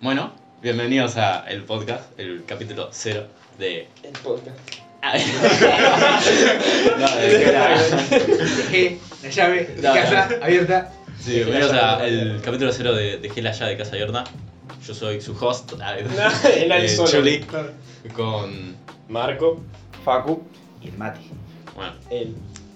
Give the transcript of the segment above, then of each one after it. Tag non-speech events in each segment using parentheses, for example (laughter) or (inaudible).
Bueno, bienvenidos a el podcast, el capítulo cero de. El podcast. (laughs) no, de la- Dejé la llave de No, casa abierta. Sí, bienvenidos al capítulo cero de Dejé la llave de Casa Yorna. Yo soy su host, ah, (laughs) (laughs) al eh, solo. Chuli, con. Marco. Facu y el Mati. Bueno.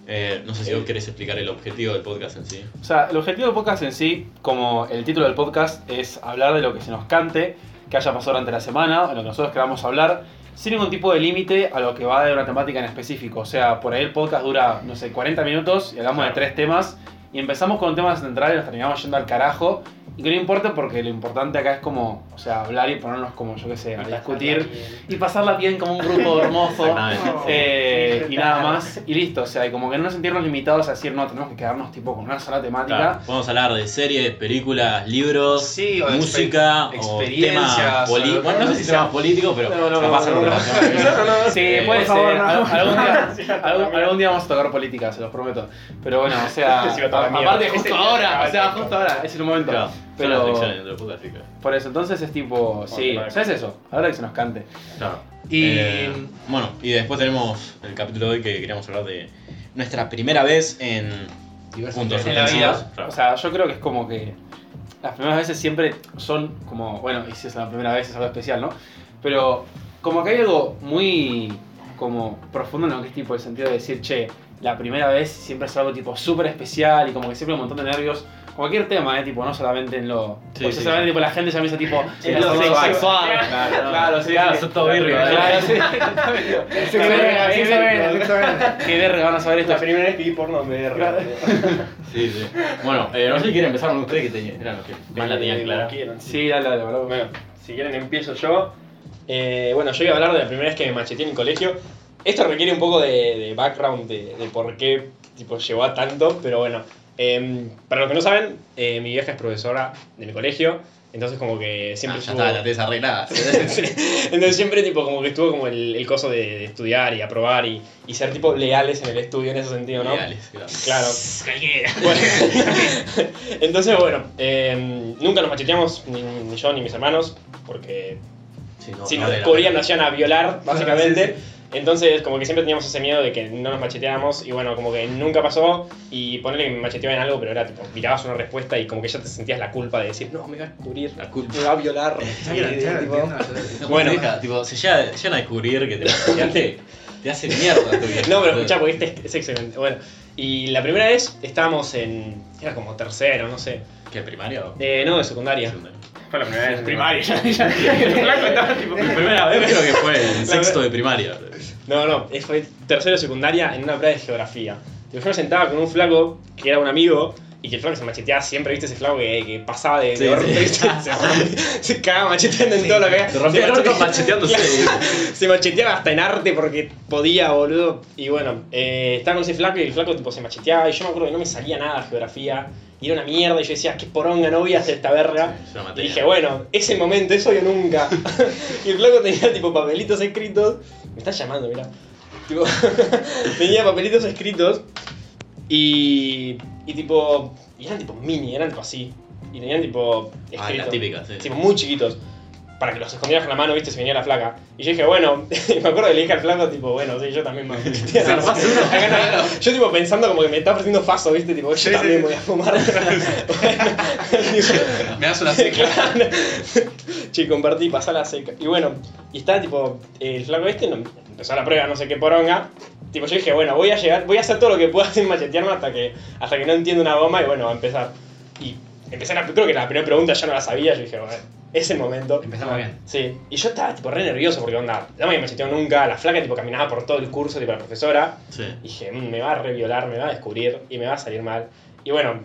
Eh, no sé si vos querés explicar el objetivo del podcast en sí. O sea, el objetivo del podcast en sí, como el título del podcast, es hablar de lo que se nos cante, que haya pasado durante la semana, en lo que nosotros queramos hablar, sin ningún tipo de límite a lo que va de una temática en específico. O sea, por ahí el podcast dura, no sé, 40 minutos y hablamos de tres temas y empezamos con temas centrales y nos terminamos yendo al carajo. Y que no importa porque lo importante acá es como, o sea, hablar y ponernos como, yo qué sé, a discutir y pasarla bien como un grupo hermoso. Exactamente. Eh, y nada más, y listo, o sea, y como que no sentirnos limitados a decir, no, tenemos que quedarnos tipo con una sola temática. Claro, podemos hablar de series, películas, libros, Sí, o música, exper- o experiencias, temas políticos. Bueno, no sé si temas políticos, pero No, no, capaz no, (laughs) no. Sí, Eh, puede ser. algún, día, (laughs) algún- algún día vamos a tocar política, se los prometo. Pero bueno, o sea, (laughs) aparte justo ahora, o sea, justo ahora, es el momento. Claro, son las Pero secciones dentro del podcast, así que- por eso, entonces es tipo, sí, Bueno, o sea, es eso, ahora que se nos cante. Claro. Y- Eh, bueno, y después tenemos el capítulo de hoy que queríamos hablar de nuestra primera vez en Diversos puntos. En la vida, Claro. o sea, yo creo que es como que las primeras veces siempre son como, bueno, y si es la primera vez es algo especial, ¿no? Pero como que hay algo muy como profundo en lo que es tipo el sentido de decir, che, la primera vez siempre es algo tipo súper especial y como que siempre un montón de nervios. Cualquier tema, ¿eh? Tipo, no solamente en lo... Sí, porque sí, solamente sí. tipo, la gente ya me dice tipo... (laughs) En en lo sexual. sexual. Claro, Claro, sí, Claro, sí. son todo birrio, ¿eh? Claro, sí. (laughs) Qué verga, verga, verga. verga, verga. Verga van a saber esto. La primera vez que vi porno en VR. Sí, sí. Bueno, eh, no sé si quieren empezar con ustedes que te- eran los que más la tenían clara. Sí, dale, dale, bro. Bueno, si quieren empiezo yo. Eh, bueno, yo iba a hablar de la primera vez que me macheteé en el colegio. Esto requiere un poco de, de background de, de por qué tipo, llegó a tanto, pero bueno. Em, para los que no saben, eh, mi vieja es profesora de mi colegio, entonces como que Ah, siempre ya estuvo- está, la. (laughs) Sí. Entonces siempre tipo como que estuvo como el, el coso de, de estudiar y aprobar y, y ser tipo leales en el estudio en ese sentido, ¿no? Legales, claro. Claro. (laughs) Bueno, entonces, bueno, eh, nunca nos macheteamos, ni, ni yo ni mis hermanos, porque Sí, no, si no nos descubrían nos iban a violar, básicamente. sí, Entonces, como que siempre teníamos ese miedo de que no nos macheteáramos, y bueno, como que nunca pasó, y ponerle que me macheteaba en algo, pero era tipo, mirabas una respuesta y como que ya te sentías la culpa de decir, no, me va a descubrir, La culpa. me va a violar. Ya, (laughs) ya, Y, ya, tipo, entiendo, No, Bueno. deja, tipo, se llega- llegan a descubrir que te macheteaste, te hace mierda tu vida. No, pero escuchá, porque este es, es excelente. Bueno, y la primera vez estábamos en. Era como tercero, no sé. ¿Qué, primaria o Eh, no, de secundaria. secundaria? Fue la primera vez. Primaria, (laughs) (laughs) ya, ya. Flaco estaba tipo... Mi primera vez creo que fue en sexto de primaria. No, no, fue tercero de secundaria en una prueba de geografía. Yo me sentaba con un flaco que era un amigo y que el flaco se macheteaba siempre, ¿viste? Ese flaco que, que pasaba de, Sí, de orto, sí. ¿viste? Se, (laughs) se cagaba macheteando en Sí. todo lo que Se rompía el orto macheteándose. (laughs) se macheteaba hasta en arte porque podía, boludo. Y bueno, eh, estaba con ese flaco y el flaco tipo se macheteaba y yo me acuerdo que no me salía nada de geografía. Y era una mierda y yo decía, qué poronga, no voy a hacer esta verga. Y dije, bueno, ese momento, eso yo nunca. (laughs) y el flaco tenía tipo papelitos escritos. Me están llamando, mirá. Tipo, tenía papelitos escritos y, y tipo, y eran tipo mini, eran tipo así. Y tenían tipo Ah, las típicas, sí. Tipo muy chiquitos. Para que los escondieras con la mano, viste, se venía la flaca. Y yo dije, bueno, (laughs) me acuerdo que le dije al flaco, tipo, bueno, sí, yo también me (laughs) Yo tipo pensando como que me está ofreciendo faso, viste, tipo, yo Sí, también sí. voy a fumar. (laughs) Me das una seca. Claro. Che, compartí, pasá la seca. Y bueno, y estaba tipo, el flaco este empezó la prueba, no sé qué poronga. Tipo, yo dije, bueno, voy a llegar, voy a hacer todo lo que pueda (laughs) sin machetearme hasta que, hasta que no entiendo una goma y bueno, va a empezar. Y empecé la, creo que la primera pregunta ya no la sabía, yo dije, bueno, es el momento. Empezamos bien. Sí, y yo estaba tipo re nervioso porque onda, no me había macheteado nunca, la flaca tipo caminaba por todo el curso, tipo la profesora. Sí. Y dije, "Mm, me va a reviolar, me va a descubrir y me va a salir mal. Y bueno,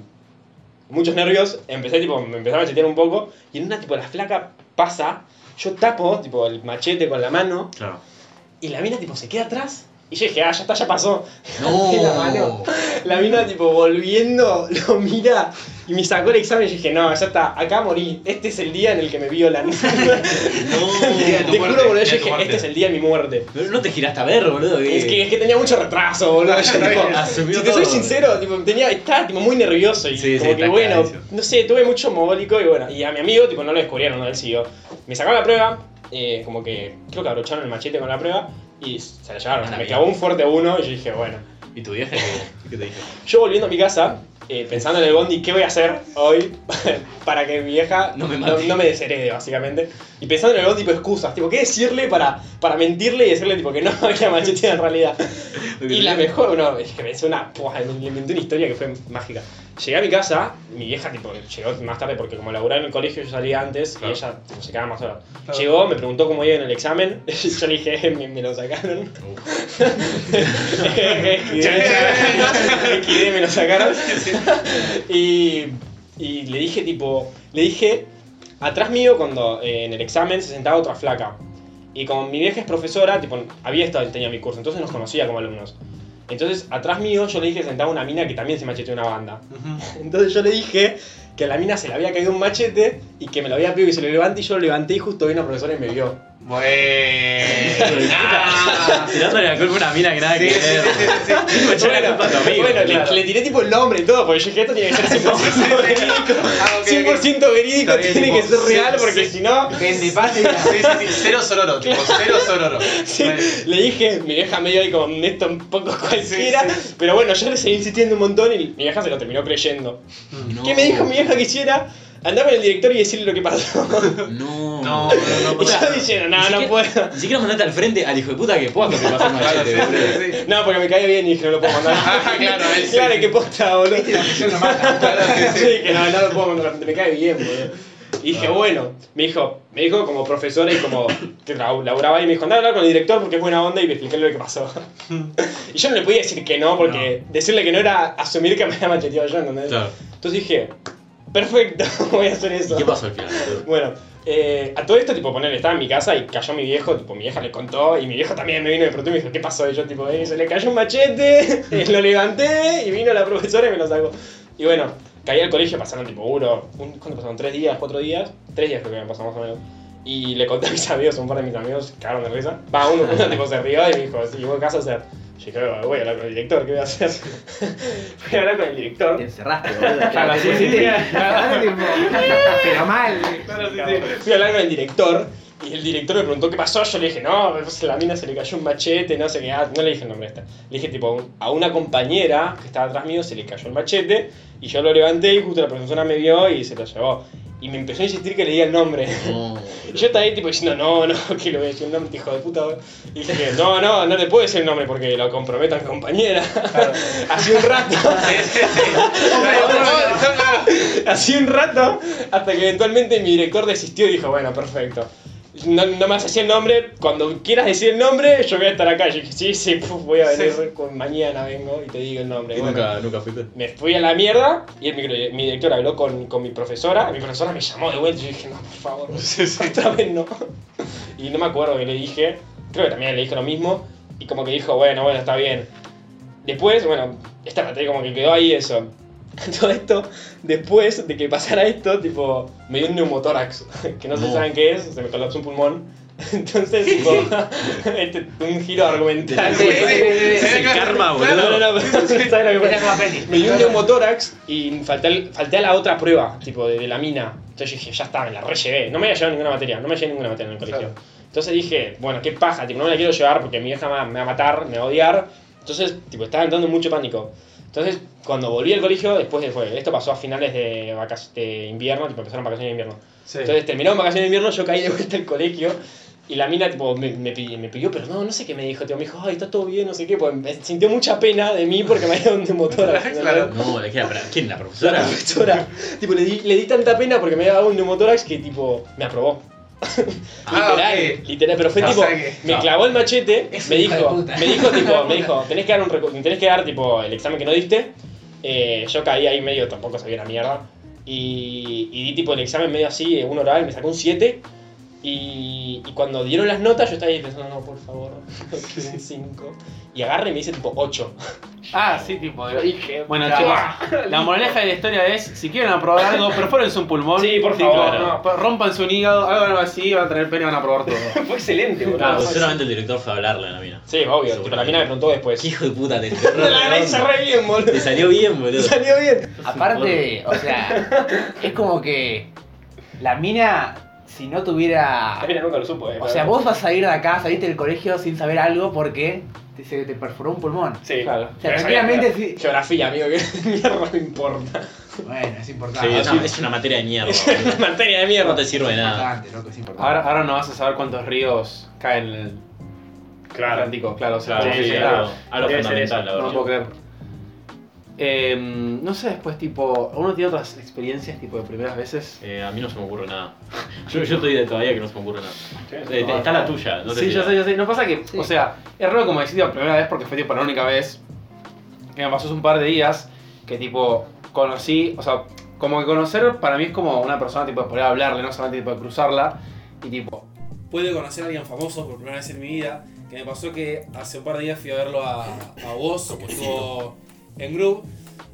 muchos nervios, empecé tipo, me empezaba a machetear un poco y en una tipo la flaca pasa, yo tapo tipo el machete con la mano Claro. y la mina tipo se queda atrás Y yo dije, ah, ya está, ya pasó. No. (laughs) la mano. La mina, tipo, volviendo, lo mira y me sacó el examen y yo dije, no, ya está, acá morí. Este es el día en el que me violan. (laughs) No. Te juro, boludo, yo dije, este es el día de mi muerte. Pero no te giraste a ver, boludo. Es que, es que tenía mucho retraso, boludo. Yo, tipo, Asumió si te soy sincero, tipo, tenía, estaba tipo, muy nervioso y Sí, sí, como que está bueno, clarísimo. no sé, tuve mucho mogólico y bueno, y a mi amigo tipo no lo descubrieron, no él siguió. Me sacaron la prueba, eh, como que creo que abrocharon el machete con la prueba y se la llevaron. Anda me clavó un fuerte uno y yo dije, bueno. ¿Y tu vieja qué, qué te dijo? Yo volviendo a mi casa, eh, pensando en el bondi, ¿qué voy a hacer hoy (laughs) para que mi vieja No me no, no me desherede, básicamente? Y pensando en el bondi, tipo, excusas, tipo, ¿qué decirle para, para mentirle y decirle, tipo, que no (laughs) había machete en realidad? (laughs) Y la mejor, no, es que me hizo una. Le inventé una historia que fue mágica. Llegué a mi casa, mi vieja, tipo, llegó más tarde porque como laburaba en el colegio, yo salía antes Claro. y ella tipo, se quedaba más horas. Claro. Llegó, me preguntó cómo iba en el examen. (laughs) yo le dije, me, me lo sacaron. (laughs) (laughs) Esquivé, me lo sacaron. y, y le dije, tipo, le dije, atrás mío, cuando eh, en el examen se sentaba otra flaca. Y como mi vieja es profesora, tipo, había estado, tenía mi curso, entonces nos conocía como alumnos. Entonces, atrás mío, yo le dije que sentaba una mina que también se macheteó una banda. (laughs) Entonces yo le dije que a la mina se le había caído un machete y que me lo había pedido que se lo levante y yo lo levanté y justo vino una profesora y me vio. Bueno. (laughs) Tirándole la culpa a una mina que nada que Sí, ver. sí, sí, sí. Tipo, echarle la culpa a tu amigo. bueno, le- claro. le, tiré tipo el nombre y todo, porque yo dije esto tiene que ser (laughs) 100% verídico. Ah, ok, 100% verídico, Está bien, tiene que ser real porque sí. si no... Gente, pase. (laughs) Sí, sí, sí, cero sororo, tipo, cero sororo. Sí, le dije, mi vieja medio ahí como esto un poco cualquiera, pero bueno, yo le seguí insistiendo un montón y mi vieja se lo terminó creyendo. No. ¿Qué me dijo mi vieja que hiciera? Andar con el director y decirle lo que pasó. (laughs) No. No, no, no, y yo diciendo, no, no puedo. Ni siquiera mandate al frente al hijo de puta que pueda que (laughs) machete, sí, sí. No, porque me cae bien y dije, no lo puedo mandar. (laughs) Ah, claro, Claro, sí. que posta, boludo. Viste, la presión lo mata. Claro, sí, que no, no lo puedo mandar, me cae bien, boludo. Y dije, bueno, me dijo, me dijo como profesora y como que laburaba ahí, me dijo, anda a hablar con el director porque es buena onda y me expliqué lo que pasó. y yo no le podía decir que no, porque decirle que no era asumir que me había macheteado yo, ¿entendés? Claro. Entonces dije, perfecto, (laughs) voy a hacer eso. ¿Y qué pasó al final? Bueno, eh, a todo esto, tipo, ponerle, estaba en mi casa y cayó mi viejo, tipo, mi vieja le contó y mi viejo también me vino y me preguntó y me dijo, ¿qué pasó? Y yo, tipo, eh, se le cayó un machete, (laughs) lo levanté y vino la profesora y me lo sacó. Y bueno, caí al colegio, pasaron tipo uno, un, ¿cuánto pasaron? ¿Tres días, cuatro días? Tres días creo que me pasó más o menos. Y le conté a mis (laughs) amigos, un par de mis amigos cagaron de risa. Va, uno, uno tipo se rió y me dijo, sí, ¿qué vas a hacer? Yo dije, voy a hablar con el director, ¿qué voy a hacer? (laughs) voy a hablar con el director. Te encerraste, boludo. (laughs) Claro, Te sí, sí, pusiste- sí. Claro, Pero mal. Fui a hablar con el director y el director me preguntó qué pasó. Yo le dije, no, pues a la mina se le cayó un machete, no sé qué. Ah, no le dije el nombre esta. Le dije, tipo, a una compañera que estaba atrás mío se le cayó el machete y yo lo levanté y justo la profesora me vio y se lo llevó. Y me empezó a insistir que le diga el nombre. No. Y (laughs) yo estaba ahí tipo diciendo, no, no, (laughs) que le voy a decir el nombre, hijo de puta. Y dije, no, no, no le puedo decir el nombre porque lo comprometo a mi compañera. Hace (laughs) un rato. Hace un rato, hasta que eventualmente mi director desistió y dijo, bueno, perfecto. No, no me haces el nombre, cuando quieras decir el nombre, yo voy a estar acá. Yo dije, sí, sí, puf, voy a venir, Sí. con- mañana vengo y te digo el nombre. ¿Y Bueno, nunca, nunca fuiste? me fui a la mierda y el micro- mi director habló con, con mi profesora. Mi profesora me llamó de vuelta y yo dije, no, por favor, (laughs) otra vez no. Y no me acuerdo que le dije, creo que también le dije lo mismo. Y como que dijo, bueno, bueno, está bien. Después, bueno, esta materia como que quedó ahí eso. (laughs) Todo esto, después de que pasara esto, tipo, me dio un neumotórax, (laughs) que no, se No. saben qué es, se me colapsó un pulmón. (laughs) Entonces, tipo, este, un giro argumental. Sí, sí, sí, el karma, boludo. No, no, no, no, ¿sabes lo que pasa? Me dio un neumotórax y falté, al- falté a la otra prueba, tipo de, de la mina. Entonces dije, ya está, me la rellevé. No me había llevado ninguna materia, no me llevé ninguna materia en el colegio. Entonces dije, bueno, qué paja, tipo, no me la quiero llevar porque mi vieja me va a matar, me va a odiar. Entonces, tipo, estaba entrando en mucho pánico. Entonces, cuando volví al colegio, después de, fue, esto pasó a finales de, vacac- de invierno, tipo, empezaron vacaciones de invierno. Sí. Entonces, terminaron vacaciones de invierno, yo caí de vuelta al colegio. Y la mina, tipo, me, me, pidió, me pidió perdón, no sé qué me dijo, tipo, me dijo, ay, está todo bien, no sé qué, pues me sintió mucha pena de mí porque me había dado un neumotórax. (laughs) Claro. No, le queda. ¿Quién? ¿La La profesora? profesora, tipo, le di, le di tanta pena porque me había dado un neumotórax que, tipo, me aprobó. Ah, literal, literal, pero fue tipo, sea que- me no. clavó el machete, Es me dijo, me dijo, tipo, me dijo, (laughs) tenés que dar un tenés que dar, tipo, el examen que no diste. Eh, yo caí ahí medio, tampoco sabía una mierda. Y, y di, tipo, el examen medio así, un oral, me sacó un 7. Y, y cuando dieron las notas, yo estaba ahí pensando, no, por favor, (laughs) un 5. Y agarra y me dice tipo 8. Ah, sí, tipo. Yo dije, Bueno, chicos, la moraleja de la historia es: si quieren aprobar algo, (laughs) perfórense un pulmón. Sí, por favor, claro. no. Rompanse un hígado, algo así, van a tener pena y van a probar todo. (laughs) Fue excelente, boludo. Claro, seguramente el director fue a hablarle a la mina. Sí, obvio, tipo, la mina me preguntó después. Qué hijo de puta, te La hice re bien, boludo. Te salió bien, boludo. Te salió bien. Aparte, o sea, es como que la mina, si no tuviera. Nunca lo supo, eh. O sea, vos vas a ir de acá, saliste del colegio sin saber algo porque te, se te perforó un pulmón. Sí, Claro. O sea, Pero tranquilamente sabía- sí. Geografía, amigo, que (laughs) mierda me importa. Bueno, es Sí, importante. es, una, es una materia de mierda. (laughs) Es una materia de mierda. No te sirve de nada. importante, loco, es importante. Ahora, ahora no vas a saber cuántos ríos caen en el Atlántico, claro, o sea, Claro, Sí, sí, sí, claro. algo Debe ser fundamental, la No verdad. puedo creer. Eh, no sé, después, tipo, ¿uno tiene otras experiencias, tipo, de primeras veces? Eh, a mí no se me ocurre nada. (laughs) Yo, yo estoy de todavía que no se me ocurre nada. Eh, te- está la tuya, no te sí, yo sé, yo sé. No pasa que, Sí. o sea, es raro como decir la primera vez porque fue tipo la única vez que me pasó hace un par de días que tipo conocí, o sea, como que conocer para mí es como una persona tipo de poder hablarle, no solamente tipo de cruzarla y tipo puedo conocer a alguien famoso por primera vez en mi vida, que me pasó que hace un par de días fui a verlo a, a Woz, que estuvo en Groove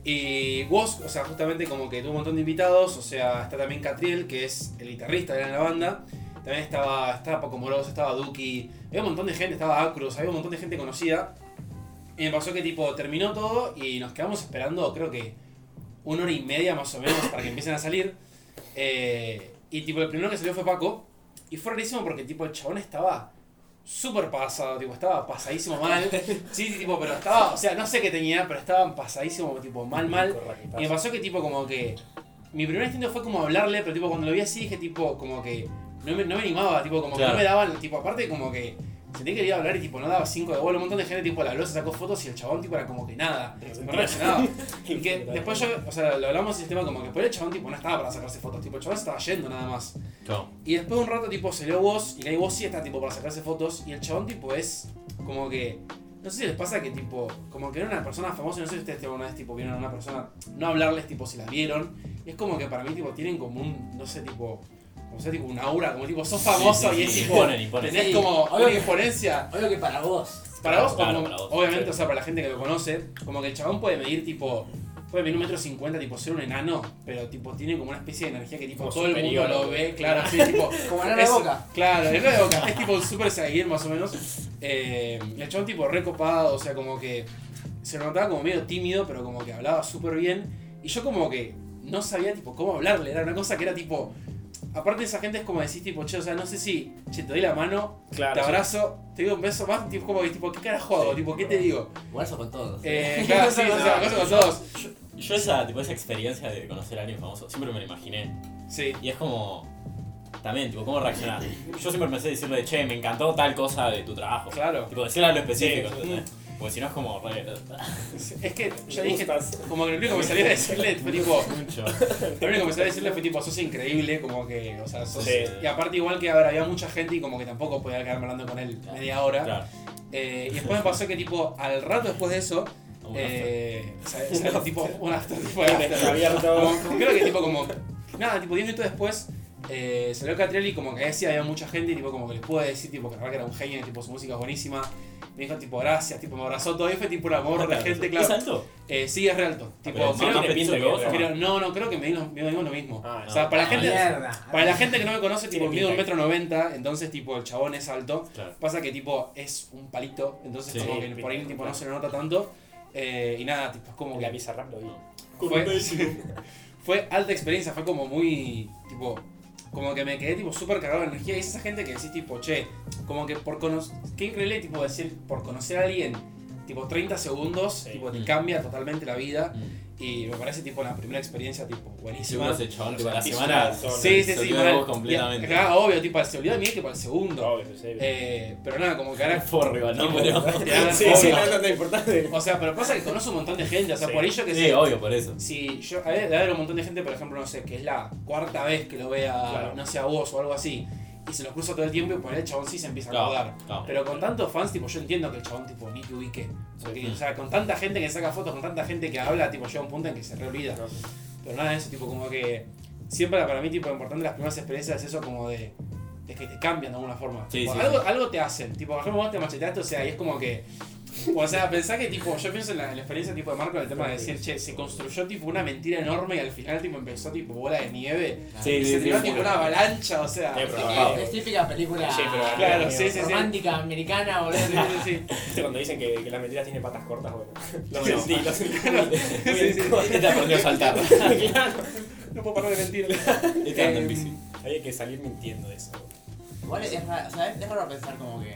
y Woz, o sea, justamente como que tuvo un montón de invitados, o sea, está también Catriel, que es el guitarrista de la banda, también estaba, estaba Paco Moroso, estaba Duki, había un montón de gente, estaba Acruz, había un montón de gente conocida. Y me pasó que tipo terminó todo y nos quedamos esperando creo que una hora y media más o menos para que empiecen a salir. Eh, y tipo el primero que salió fue Paco. Y fue rarísimo porque tipo el chabón estaba súper pasado, tipo estaba pasadísimo mal. Sí, tipo, pero estaba, o sea, no sé qué tenía, pero estaba pasadísimo, tipo mal, mal. Y me pasó que tipo como que mi primer instinto fue como hablarle, pero tipo cuando lo vi así dije tipo como que no me, no me animaba, tipo como que no me daban, tipo aparte como que sentí que iba a hablar y tipo no daba cinco de bola, un montón de gente tipo le habló, se sacó fotos y el chabón tipo era como que nada, no reaccionaba. (laughs) Y que después yo, o sea, lo hablamos y el tema como que por el chabón tipo no estaba para sacarse fotos, tipo el chabón se estaba yendo nada más. Y después de un rato tipo salió vos y ahí vos sí está tipo para sacarse fotos y el chabón tipo es como que no sé si les pasa que tipo como que era una persona famosa, no sé si ustedes tipo, alguna vez tipo vieron a una persona no hablarles tipo si la vieron y es como que para mí tipo tienen como un no sé tipo como sea tipo un aura, como tipo sos famoso Sí, sí, y es sí, tipo imponen, imponen. tenés Sí. como Obvio una que- imponencia Obvio que para vos. para vos, o Claro, como- para vos, obviamente, sí. o sea, para la gente que lo conoce, como que el chabón puede medir tipo, puede medir un metro cincuenta, tipo ser un enano, pero tipo tiene como una especie de energía que tipo Como todo el mundo lo ¿no? ve, claro, así tipo. (laughs) Como Nana de Boca. Claro, (laughs) el de boca, es tipo un super seguir más o menos. Eh, y el chabón tipo recopado, o sea, como que se lo notaba como medio tímido, pero como que hablaba súper bien. Y yo como que no sabía tipo cómo hablarle, era una cosa que era tipo. Aparte de esa gente es como decís tipo, che, o sea, no sé si, che, te doy la mano, Claro. te abrazo, te doy un beso más, tipo, como que, tipo, ¿qué carajo hago? Sí, tipo, ¿qué te digo? Igual eso con todos. Eh, claro, sí, o sea, cosa con todos. Yo, yo esa, tipo, esa experiencia de conocer a alguien famoso siempre me la imaginé. Sí. Y es como. También, tipo, ¿cómo reaccionar? Yo siempre pensé decirle, che, me encantó tal cosa de tu trabajo. Claro. Tipo, decirle algo específico, Sí. Porque si no es como re. (laughs) Es que yo Me dije, gustas. como que lo único que me salía a decirle fue tipo, Mucho. (laughs) lo único que me salía a decirle fue tipo, sos increíble, como que, o sea, sos... Sí. Y aparte igual que, a ver, había mucha gente y como que tampoco podía quedarme hablando con él media hora. Claro. Eh, y después me pasó que tipo, al rato después de eso, Un eh, o sea, o sea, tipo, un after, (laughs) tipo de after. abierto. Como- como- creo que tipo como. Nada, tipo 10 minutos después eh, salió Catriel y como que sí había mucha gente y tipo como que les pude decir tipo que la verdad que era un genio tipo su música es buenísima. Me dijo tipo gracias, tipo me abrazó todo y fue tipo un amor de gente, ¿Es claro. alto? Eh, sí, es re alto. Tipo, pero creo que- pienso que vos, ¿o no? pero no, no, creo que me dimos, me dimos lo mismo. Ah, o sea, no. para la gente. Mierda. Para la gente que no me conoce, tipo, mido un metro noventa, entonces tipo el chabón es alto. Claro. Pasa que tipo es un palito, entonces Sí. como que por ahí tipo no se le nota tanto. Eh, y nada, tipo es como La que pizza rap lo vi. fue, (laughs) fue alta experiencia, fue como muy tipo como que me quedé tipo súper cargado de energía y es esa gente que decís tipo, che, como que por conocer, qué increíble tipo decir, por conocer a alguien, tipo 30 segundos, Sí. tipo te Mm. cambia totalmente la vida Mm. Y me parece tipo la primera experiencia tipo buenísima. ese chabón, tipo, la semana. Sí, sí, se sí, vos completamente. Y- claro, obvio, tipo, se olvidó de mí tipo al segundo. Obvio, sí. Eh, pero nada, como que ahora. (laughs) Forro igual, ¿no? Pero. (laughs) (laughs) Sí, obvio. sí, no es tan importante. O sea, pero pasa que conoce un montón de gente, o sea, Sí. por ello que Sí, sé- obvio, por eso. Si yo, a ver, debe haber un montón de gente, por ejemplo, no sé, que es la cuarta vez que lo vea, Claro. no sé, a vos o algo así, y se lo cruza todo el tiempo y por ahí el chabón sí se empieza a Claro, acordar. claro. Pero con tantos fans, tipo, yo entiendo que el chabón, tipo, ni te ubique. Porque. O sea, con tanta gente que saca fotos, con tanta gente que habla, tipo, llega un punto en que se reolvida. No. Pero nada de eso, tipo, como que siempre para mí, tipo, lo importante de las primeras experiencias es eso como de de que te cambian de alguna forma. Sí, Tipo, sí, algo, sí. algo te hacen. Tipo, por ejemplo, vos te macheteaste, o sea, y es como que. O sea, pensá que tipo, yo pienso en la, en la experiencia tipo de Marco en el tema de decir, che, se construyó tipo una mentira enorme y al final tipo empezó tipo bola de nieve. Sí, y sí, se sí, tiró sí. tipo una avalancha, o sea. Es típica película Sí, pero- Claro, sí, sí, sí. romántica americana, boludo. Sí, sí, sí. ¿Viste cuando dicen que, que la mentira tiene patas cortas? Bueno, lo sentí, lo sentí. Este aprendió a saltar. (laughs) claro. No puedo parar de mentir. Este anda en bici. Em, Hay que salir mintiendo de eso. Igual es raro, o sea, es raro pensar como que.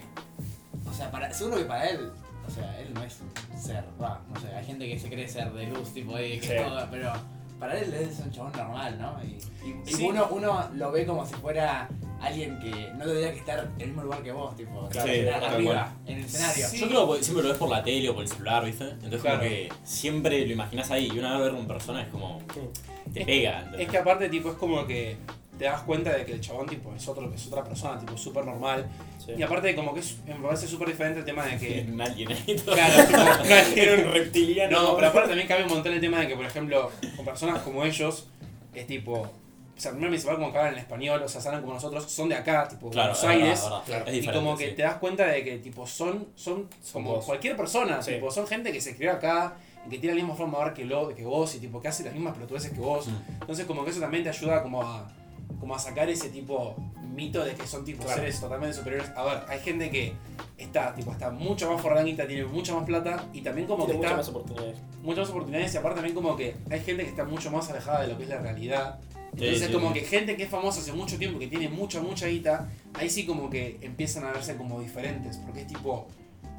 O sea, para, seguro que para él, o sea, él no es un ser, va, no sé, hay gente que se cree ser de luz, tipo, de que Sí. todo, pero para él es un chabón normal, ¿no? Y, y- uno, uno lo ve como si fuera alguien que no tendría que estar en el mismo lugar que vos, tipo, Claro, sí, arriba, en el escenario. Sí. Yo creo que siempre lo ves por la tele o por el celular, ¿viste? Entonces Claro. como que siempre lo imaginas ahí y una vez verlo en persona es como te pega. ¿entendés? Es que aparte tipo es como que te das cuenta de que el chabón tipo es otro es otra persona, tipo súper normal. Sí. Y aparte como que es, me parece súper diferente el tema de que. (laughs) Un alien ahí. Claro, tipo, (laughs) Era un reptiliano. No, pero aparte también cambia un montón el tema de que, por ejemplo, con personas como ellos, es tipo. O sea, primero principal como que hablan en español, o sea, saben como nosotros, son de acá, tipo Claro, Buenos es verdad, Aires. es verdad. Claro. Es Y como que sí. te das cuenta de que tipo son, son como vos. cualquier persona, Sí. tipo, son gente que se crió acá, y que tiene la misma forma de ver que, lo, que vos, y tipo que hace las mismas pelotudeces que vos. Mm. Entonces como que eso también te ayuda como a, como a sacar ese tipo mito de que son tipo Claro. seres totalmente superiores. A ver, hay gente que está tipo está mucho más forranguita, tiene mucha más plata y también como Tiene que está muchas más oportunidades. muchas más oportunidades y aparte también como que hay gente que está mucho más alejada de lo que es la realidad. Entonces sí, como sí. que gente que es famosa hace mucho tiempo, que tiene mucha, mucha guita, ahí sí como que empiezan a verse como diferentes, porque es tipo,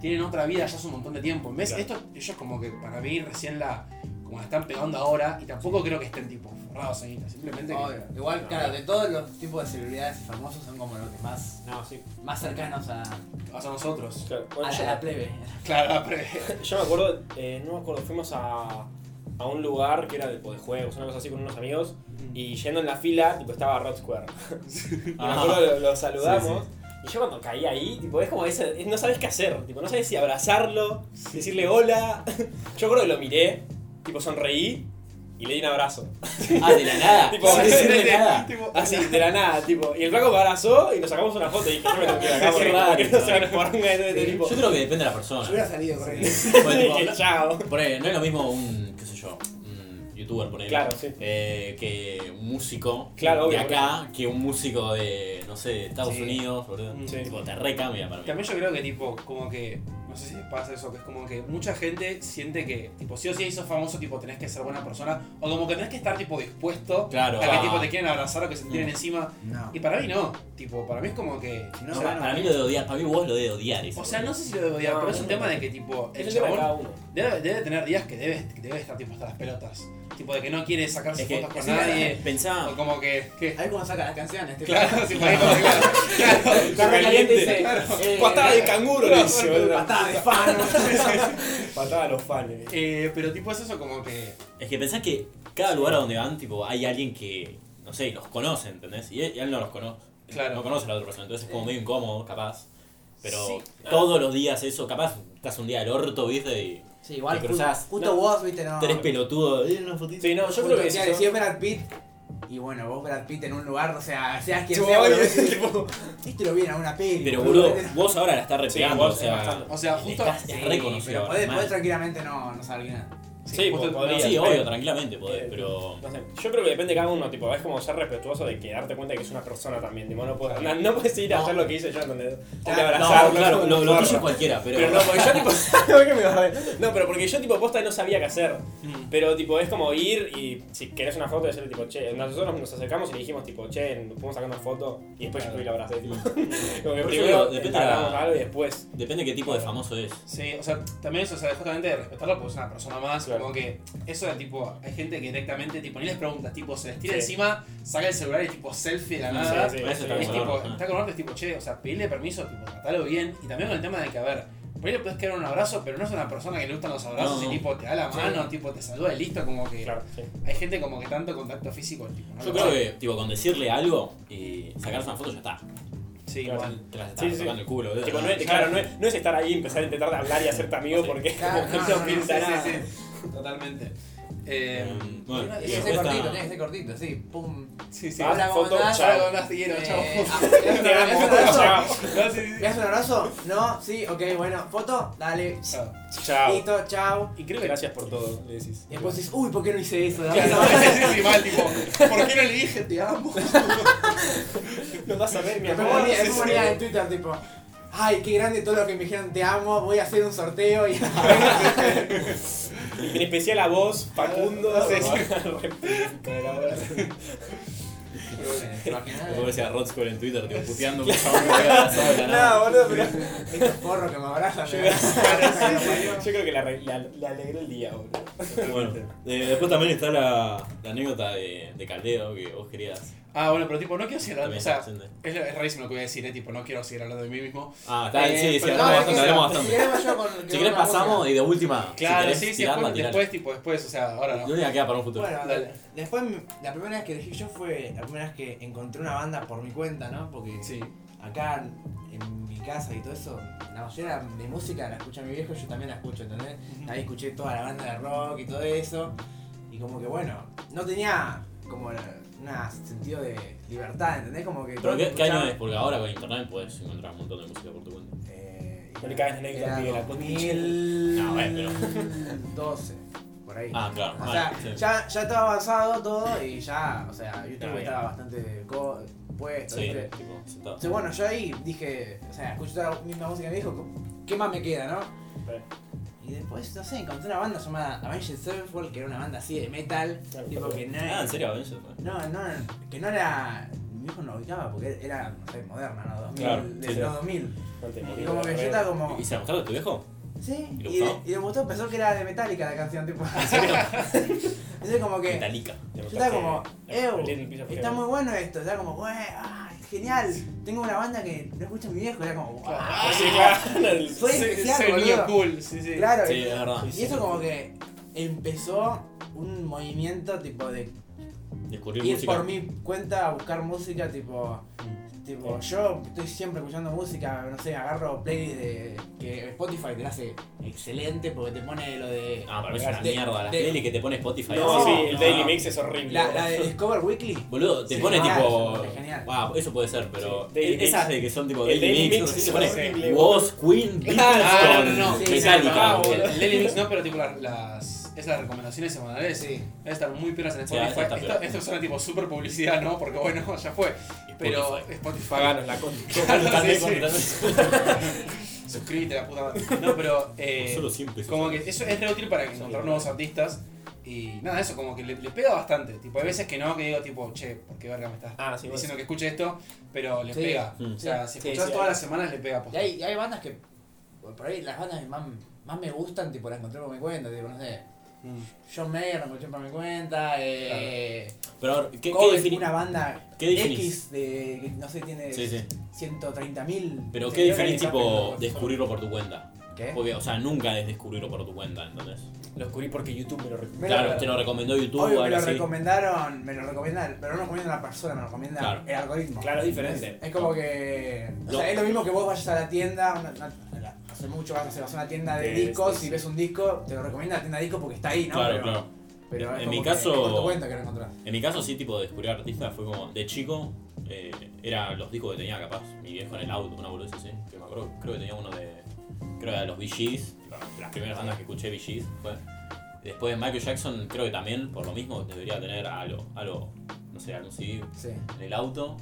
tienen otra vida ya hace un montón de tiempo. ¿Ves? Claro. Esto ellos como que para mí recién la, como la están pegando ahora y tampoco creo que estén tipo forrados en guita, simplemente que... Igual, claro, de todos los tipos de celebridades y famosos son como los que más, No, sí. más cercanos a, a nosotros. Claro. a Bueno, la, yo, a la plebe. Claro, (laughs) pero... yo me acuerdo, eh, no me acuerdo, fuimos a, a un lugar que era de, de juegos, una cosa así con unos amigos. Y yendo en la fila, tipo, estaba Rod Square. (laughs) Y me Ah. acuerdo, lo, lo saludamos. Y yo cuando caí ahí, tipo, es como ese, es- no sabes qué hacer. Tipo, no sabes si abrazarlo, decirle hola. (laughs) Yo creo que lo miré, tipo, sonreí y le di un abrazo. Ah, de la nada. (laughs) Tipo, sí, decirle sí, nada. tipo, Así, de la nada, tipo. Y el flaco me abrazó y nos sacamos una foto y dije, yo me tengo que ir acá Qué porque, raro. porque (laughs) no se me ponga este Sí. tipo. Yo creo que depende de la Yo persona. hubiera salido. Porque, tipo, Dije, chao. por ahí, no es lo mismo un, qué sé yo, un youtuber, por ahí. Claro, sí. eh, que un músico Claro, de obvio, acá, que un músico de, no sé, de Estados Sí. Unidos, boludo. Sí. Tipo, te recambia para mí. También yo creo que tipo, como que, no sé si les pasa eso, que es como que mucha gente siente que, tipo, sí o sí sos famoso, tipo, tenés que ser buena persona, o como que tenés que estar, tipo, dispuesto Claro. a que, ah. tipo, te quieren abrazar o que se te tiren encima. No. Y para mí no, tipo, para mí es como que, No, o, No, sea, para, para mí lo de odiar, para mí vos lo de odiar. eso, o sea, no sé si lo debo odiar, No, pero es un no, tema no. de que, tipo, Es el de chabón debe, debe tener días que debe, que debe estar, tipo, hasta las pelotas. Tipo, de que no quiere sacarse Es que, fotos con sí, nadie, pensá, o como que, ¿qué? Ahí como saca las canciones, tipo. Claro, sí, claro, (laughs) claro. (laughs) Caliente dice. Claro. eh, Patada de canguro, le dice. Patada de fan. (laughs) Patada a los fans. Eh, pero tipo es eso como que... es que pensás que cada lugar a donde van, tipo, hay alguien que, no sé, los conoce, ¿entendés? Y él, y él no los conoce. Claro. No conoce a la otra persona, entonces es como medio incómodo, capaz. Pero Sí. todos los días eso, capaz estás un día del orto, ¿viste? Y Sí, igual. Te cruzás. Justo No. vos, viste, no. tres pelotudos. "Eh, una fotito". Sí, no, yo Justo creo que decía, si decía sos- Brad Pitt. Y bueno, vos Brad Pitt en un lugar, o sea, seas quien Sí, sea, obvio, boludo, decís, (laughs) tipo, Esto lo alguna peli. Pero boludo. vos ahora la estás repegando, vos o sea. O sea, justo... estás Sí, es reconocido. Pero podés, tranquilamente no, no saber quién es. Sí, justo- podría. Sí, Sí, obvio, pero- tranquilamente podés, Eh, pero. No sé, yo creo que depende de cada uno, tipo, es como ser respetuoso de que darte cuenta de que es una persona también, tipo, no puedes, no, no puedes ir a No. hacer lo que hice yo, ¿entendés? Abrazarlo, No, claro, lo, lo tuyo es cualquiera, pero. Pero no, porque yo tipo, (laughs) (laughs) ¿por qué me agarré? No, pero porque yo tipo posta no sabía qué hacer. Mm. Pero tipo es como ir y si querés una foto decirle tipo, che, nosotros nos acercamos y le dijimos tipo, che, podemos sacar una foto y después yo fui y la abracé, tipo. (laughs) como que Pero primero depende de la- entablamos algo y después. Depende de qué tipo de famoso es. Sí, o sea, también eso, o sea, justamente de respetarlo porque es una persona más, Claro. como que eso de tipo, hay gente que directamente, tipo, ni les preguntas, tipo, se les tira Sí. encima, saca el celular y tipo, selfie de la nada. sí, Eso sí, bueno, es tipo, está con arte, es tipo, che, o sea, pedirle permiso, tipo, tratalo bien. Y también con el tema de que, a ver, por ahí le puedes quedar un abrazo, pero no es una persona que le gustan los abrazos No. y tipo, te da la Sí. mano, tipo, te saluda y listo, como que Claro, sí. hay gente como que tanto contacto físico, tipo, ¿no? Yo creo que, tipo, con decirle algo y sacarse una foto ya está. Sí, Claro. igual. Te las Sí, estás sí. tocando el culo. Tipo, no es, claro, no es, no es estar ahí y empezar a intentar de hablar y hacerte amigo porque Claro, como (laughs) que no, no no, no. Totalmente. Eh, Mm, Bueno, Tiene y que ser cortito, tiene que ser cortito, sí. Pum. sí, sí. Hola, foto, ¿cómo andás? chao. Chao, andás, te quiero, chao. ¿me das un abrazo? chao. (laughs) No, sí, sí, ¿Me das un abrazo? No, sí, ok, bueno. ¿Foto? Dale. Chao. Chao. Listo, chao. Y creo que Gracias por todo, le decís. Y después dices, uy, ¿por qué no hice eso? Claro, sí, sí, mal, tipo, ¿por qué no le dije te amo? (laughs) No vas a ver, mi amor. ponía, Sí, después sí. ponía en Twitter, tipo, ay, qué grande todo lo que me dijeron te amo, voy a hacer un sorteo y... (laughs) En especial a vos, Facundo. Sí, sí. Como decía Rod Square en Twitter, tipo, puteando un chabón que había abrazado de la nada. No, boludo, pero. Estos porros que me abrazan. Yo, yo creo que le- le alegró el día, boludo. Bueno, eh, después también está la, la anécdota de, de Caldeo que vos querías Ah, bueno, pero tipo, no quiero seguir hablando, también o sea, es, es rarísimo lo que voy a decir, eh, tipo, no quiero seguir hablando de mí mismo. Ah, está, Eh, sí, sí, hablamos bastante, es que hablamos Si bastante. yo. Si querés pasamos y de última, Claro, si sí, sí, después, después, tipo, después, o sea, ahora La no. única queda para un futuro. Bueno, Dale. después la primera vez que elegí yo fue la primera vez que encontré una banda por mi cuenta, ¿no? Porque Sí. acá en mi casa y todo eso, la mayoría de música la escucha mi viejo yo también la escucho, ¿entendés? Ahí escuché toda la banda de rock y todo eso. Y como que bueno, no tenía como un sentido de libertad, ¿entendés? Como que... todo ¿Pero qué, qué año es? Porque ahora con internet puedes encontrar un montón de música por tu cuenta. Eh, No le cagas en era Miguel, la 2012, No, bueno, por ahí. Ah, claro. O vale, sea, sí. ya, ya estaba avanzado todo y ya, o sea, YouTube bien. estaba bastante co- puesto, Sí, tipo, bueno, yo ahí dije, o sea, escuché toda la misma música que me dijo, ¿qué más me queda, no? Y después, no sé, encontré una banda llamada Avenged Sevenfold, que era una banda así de metal, Claro, tipo que no Ah, ¿en serio? Avengers, fue? No, no, que no era, mi viejo no lo ubicaba porque era, no sé, moderna, ¿no? 2000, Claro, de sí, los 2000. No te Y como que yo estaba como... ¿Y se la mostraron a tu viejo? Sí, ¿Y le y, gustó? y le gustó, pensó que era de Metallica la canción, tipo. ¿En serio? (laughs) Entonces como que... Metallica. Yo estaba como, Ew, está muy bueno esto, estaba como, "Güey, ah, genial, tengo una banda que no escucha mi viejo, era como, wow. Ah, Sí, claro. el- Soy Soy- especial, boludo. cool, sí, sí. Claro, Sí, y- es verdad. y eso como que empezó un movimiento tipo de Descubrir ir música. por mi cuenta a buscar música, tipo, tipo, yo estoy siempre escuchando música, no sé, agarro playlist de que Spotify te la hace excelente porque te pone lo de Ah, para mí es una de- mierda. La de- peli que te pone Spotify. No, sí, el No. Daily Mix es horrible. la, la de Discover Weekly. Boludo, te Sí, pone tipo. es genial. Wow, eso puede ser, pero. Sí, Daily e- esas Mix. de que son tipo El Daily Daily Mix, Mix no te pone horrible, Woz, Queen, Beatles Ah, con no, no, sí, Metallica. no, boludo. El, el Daily Mix no, pero tipo las, las esas recomendaciones semanales Sí. deben estar muy peras en Sí, Spotify. está esto, esto suena tipo super publicidad, ¿no? Porque bueno, (laughs) ya fue. Pero Spotify. Paganos la (laughs) Sí, con- (laughs) Suscríbete la puta madre. No, pero eh, Solo 100 pesos. como que eso es re útil para encontrar nuevos artistas. Y nada, eso como que le, le pega bastante. Tipo, hay veces que no, que digo tipo, che, ¿por qué verga me estás Ah, sí, diciendo que escuche esto? Pero le Sí. pega. Mm. O sea, si Sí, escuchás sí, todas las semanas le pega. Y hay, y hay bandas que, por ahí, las bandas que más, más me gustan, tipo, las encontré por mi cuenta, tipo, no sé, Mm. John Mayer la encontré por mi cuenta, eh... Pero a ver, ¿qué, qué una banda qué definís? X de, que no sé, tiene Sí, sí. 130 mil. Pero ¿qué definís tipo descubrirlo por tu cuenta? ¿Qué? Porque, o sea, nunca es descubrirlo por tu cuenta, ¿entendés? Lo descubrí porque YouTube me lo recomendó. Me Claro, te lo recomendó YouTube Obvio, me lo así. recomendaron, me lo recomiendan, pero no lo recomienda la persona, me lo recomienda Claro. el algoritmo. Claro, es diferente. Es, es como que. O No. sea, es lo mismo que vos vayas a la tienda, una- una- la- hace mucho vas a una tienda de De- discos sí. y ves un disco, te lo recomienda la tienda de discos porque está ahí, ¿no? Claro, pero, claro. Pero es En como mi caso- es cuenta que lo encontrás. En mi caso, sí, tipo, descubrir artistas fue como, de chico, eh, eran los discos que tenía capaz, mi viejo en el auto, una boludez así, que me acuerdo, creo que tenía uno de, creo que era de los de las primeras bandas que escuché Gees, fue. Después de Michael Jackson, creo que también, por lo mismo, debería tener algo, algo, no sé, algún CD Sí. en el auto,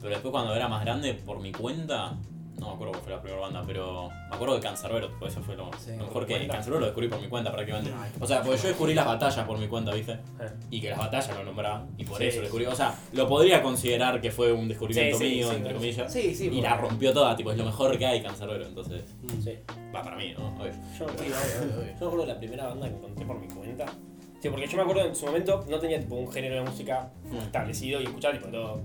pero después cuando era más grande, por mi cuenta, no me acuerdo cuál fue la primera banda, pero me acuerdo de Cancerbero, pues eso fue lo, Sí, lo por mejor que. Cancerbero lo descubrí por mi cuenta prácticamente. Ay, O sea, porque yo descubrí las batallas por mi cuenta, ¿viste? Eh. Y que las batallas lo nombraban, y por Sí, eso sí. descubrí. O sea, lo podría considerar que fue un descubrimiento Sí, mío, entre comillas. Sí, sí. y la rompió toda, tipo, es lo mejor que hay Cancerbero, entonces Sí. va para mí, ¿no? Obvio. Yo, obvio, obvio. yo me acuerdo de la primera banda que encontré por mi cuenta. Sí, porque yo me acuerdo en su momento no tenía tipo un género de música Mm. establecido y escuchaba tipo todo.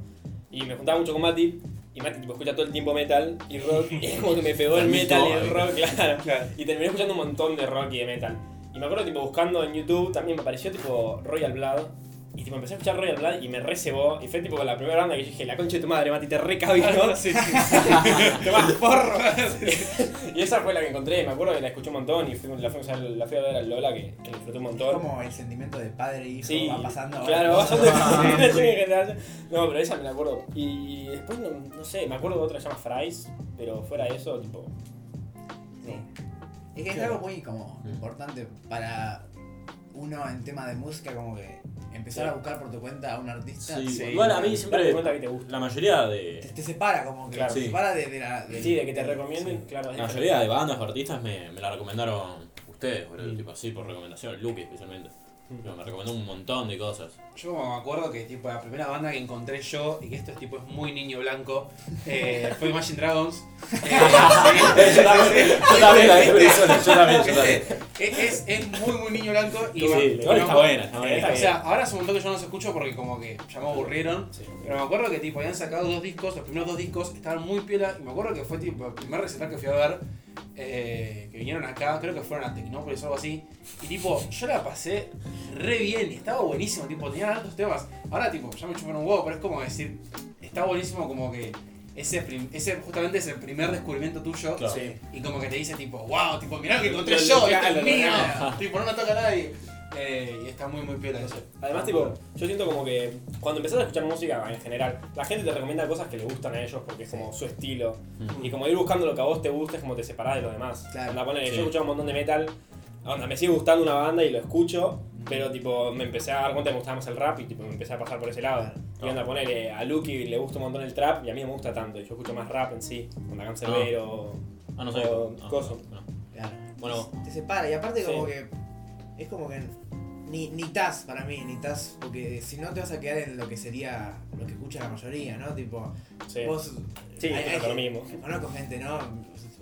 Y me juntaba mucho con Mati y Mati tipo escucha todo el tiempo metal y rock y es como que me pegó (laughs) el metal y el rock, (laughs) claro. Claro. Y terminé escuchando un montón de rock y de metal. Y me acuerdo tipo buscando en YouTube también me apareció tipo Royal Blood Y tipo empecé a escuchar Royal Blood y me recebó. Y fue tipo la primera banda que yo dije, la concha de tu madre, Mati, te recabí, ¿no? (laughs) Sí, sí. (laughs) te vas porro. (laughs) y esa fue la que encontré, me acuerdo que la escuché un montón y fui, la, fui, o sea, la fui a ver al Lola que, que la disfruté un Es montón. como el sentimiento de padre e hijo Sí, va pasando. Claro, va pasando. No, pero esa me la acuerdo. Y después, no, no sé, me acuerdo de otra que se llama Fries, pero fuera de eso, tipo. Sí. Es que es algo muy como importante para uno en tema de música, como que empezar Sí. a buscar por tu cuenta a un artista. Sí, Sí, igual a mí siempre. cuenta que te gusta. La mayoría de. te separa, como que Claro. te Sí. separa de, de la. Sí, de que te recomienden, claro. La mayoría de bandas o artistas me, me la recomendaron ustedes, boludo, tipo así por recomendación, Luke especialmente. Me recomendó un montón de cosas. Yo como me acuerdo que tipo la primera banda que encontré yo y que esto es tipo es muy niño blanco eh, fue Imagine Dragons. (laughs) Eh, yo también, yo también la vi yo también, yo también. es, es, es muy muy niño blanco y Sí, bueno, sí, Igual no- está buena, está Está buena. O sea, ahora hace un montón que yo no los escucho porque como que ya me aburrieron. Sí. Pero me acuerdo que tipo habían sacado dos discos, los primeros dos discos estaban muy piola. Y me acuerdo que fue tipo el primer recital que fui a ver. Eh, que vinieron acá, creo que fueron a Tecnópolis o algo así. Y tipo, yo la pasé re bien y estaba buenísimo, tipo, tenían altos temas. Ahora tipo, ya me chupan un huevo, pero es como decir, está buenísimo como que ese, prim- ese justamente es el primer descubrimiento tuyo. Claro. Sí. Y como que te dice tipo, wow, tipo, mirá lo que encontré Lo- yo, lo- esto claro, es mío. tipo, no me toca a nadie. Eh, y está muy muy piola eso. Además, tipo, yo siento como que cuando empezás a escuchar música en general, la gente te recomienda cosas que le gustan a ellos porque es como su estilo. Mm. Y como ir buscando lo que a vos te gusta es como te separás de los demás. Claro. Onda, ponele, Sí. Yo he escuchado un montón de metal, onda, me sigue gustando una banda y lo escucho, pero tipo me empecé a dar cuenta que me gustaba más el rap y tipo me empecé a pasar por ese lado. Y onda, ponele, a Lucky le gusta un montón el trap y a mí no me gusta tanto. y Yo escucho más rap en sí, onda Cancerbero. Ah, no sé. O no, coso. no. Claro. Bueno. Te separa, y aparte, como que. Es como que. Ni, ni tas para mí, ni tas, porque si no te vas a quedar en lo que sería lo que escucha la mayoría, ¿no? Tipo, Sí, vos. sí hay- hay es lo mismo. Conozco gente, ¿no?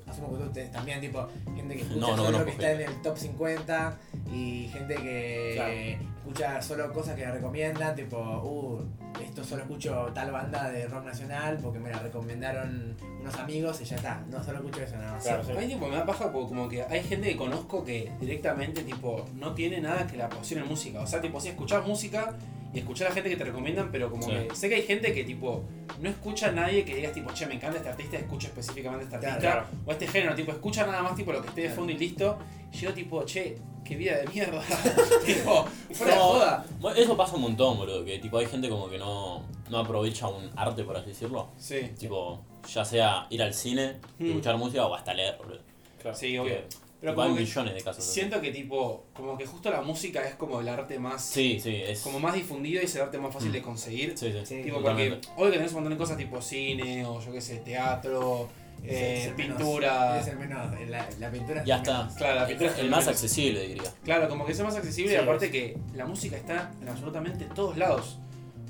Asumo que tú ustedes también, tipo, gente que escucha No, no solo lo que está en el top 50 y gente que Claro. Escucha solo cosas que le recomiendan, tipo, uh, esto solo escucho tal banda de rock nacional porque me la recomendaron unos amigos y ya está, no solo escucho eso nada más. Claro, sí. A mí tipo me da paja porque como que hay gente que conozco que directamente tipo no tiene nada que la apasione en música. O sea, tipo si escuchás música y escuchás a la gente que te recomiendan, pero como Sí. que sé que hay gente que tipo no escucha a nadie que digas tipo, che, me encanta este artista, escucho específicamente este Claro, artista claro. o este género, tipo, escucha nada más tipo lo que esté de fondo y listo. Y yo tipo, che, qué vida de mierda. (laughs) tipo, fuera de joda. Bueno, Eso pasa un montón, boludo, que tipo hay gente como que no, no aprovecha un arte, por así decirlo. Sí. Tipo, ya sea ir al cine, Mm. escuchar música o hasta leer, boludo. Claro. Sí, obvio. Que, Pero tipo, hay como que millones de casos. así. siento que tipo, como que justo la música es como el arte más Sí, sí, es. como más difundido y es el arte más fácil Mm. de conseguir. Sí, sí. Sí. Tipo, porque Totalmente. hoy que tenés un montón de cosas tipo cine o yo qué sé, teatro, eh, Es el pintura. Es el menos, la, la pintura Ya el está. menos. Claro, la pintura es El más menos. accesible, diría. Claro, como que es más accesible y Sí, aparte es. que la música está en absolutamente todos lados.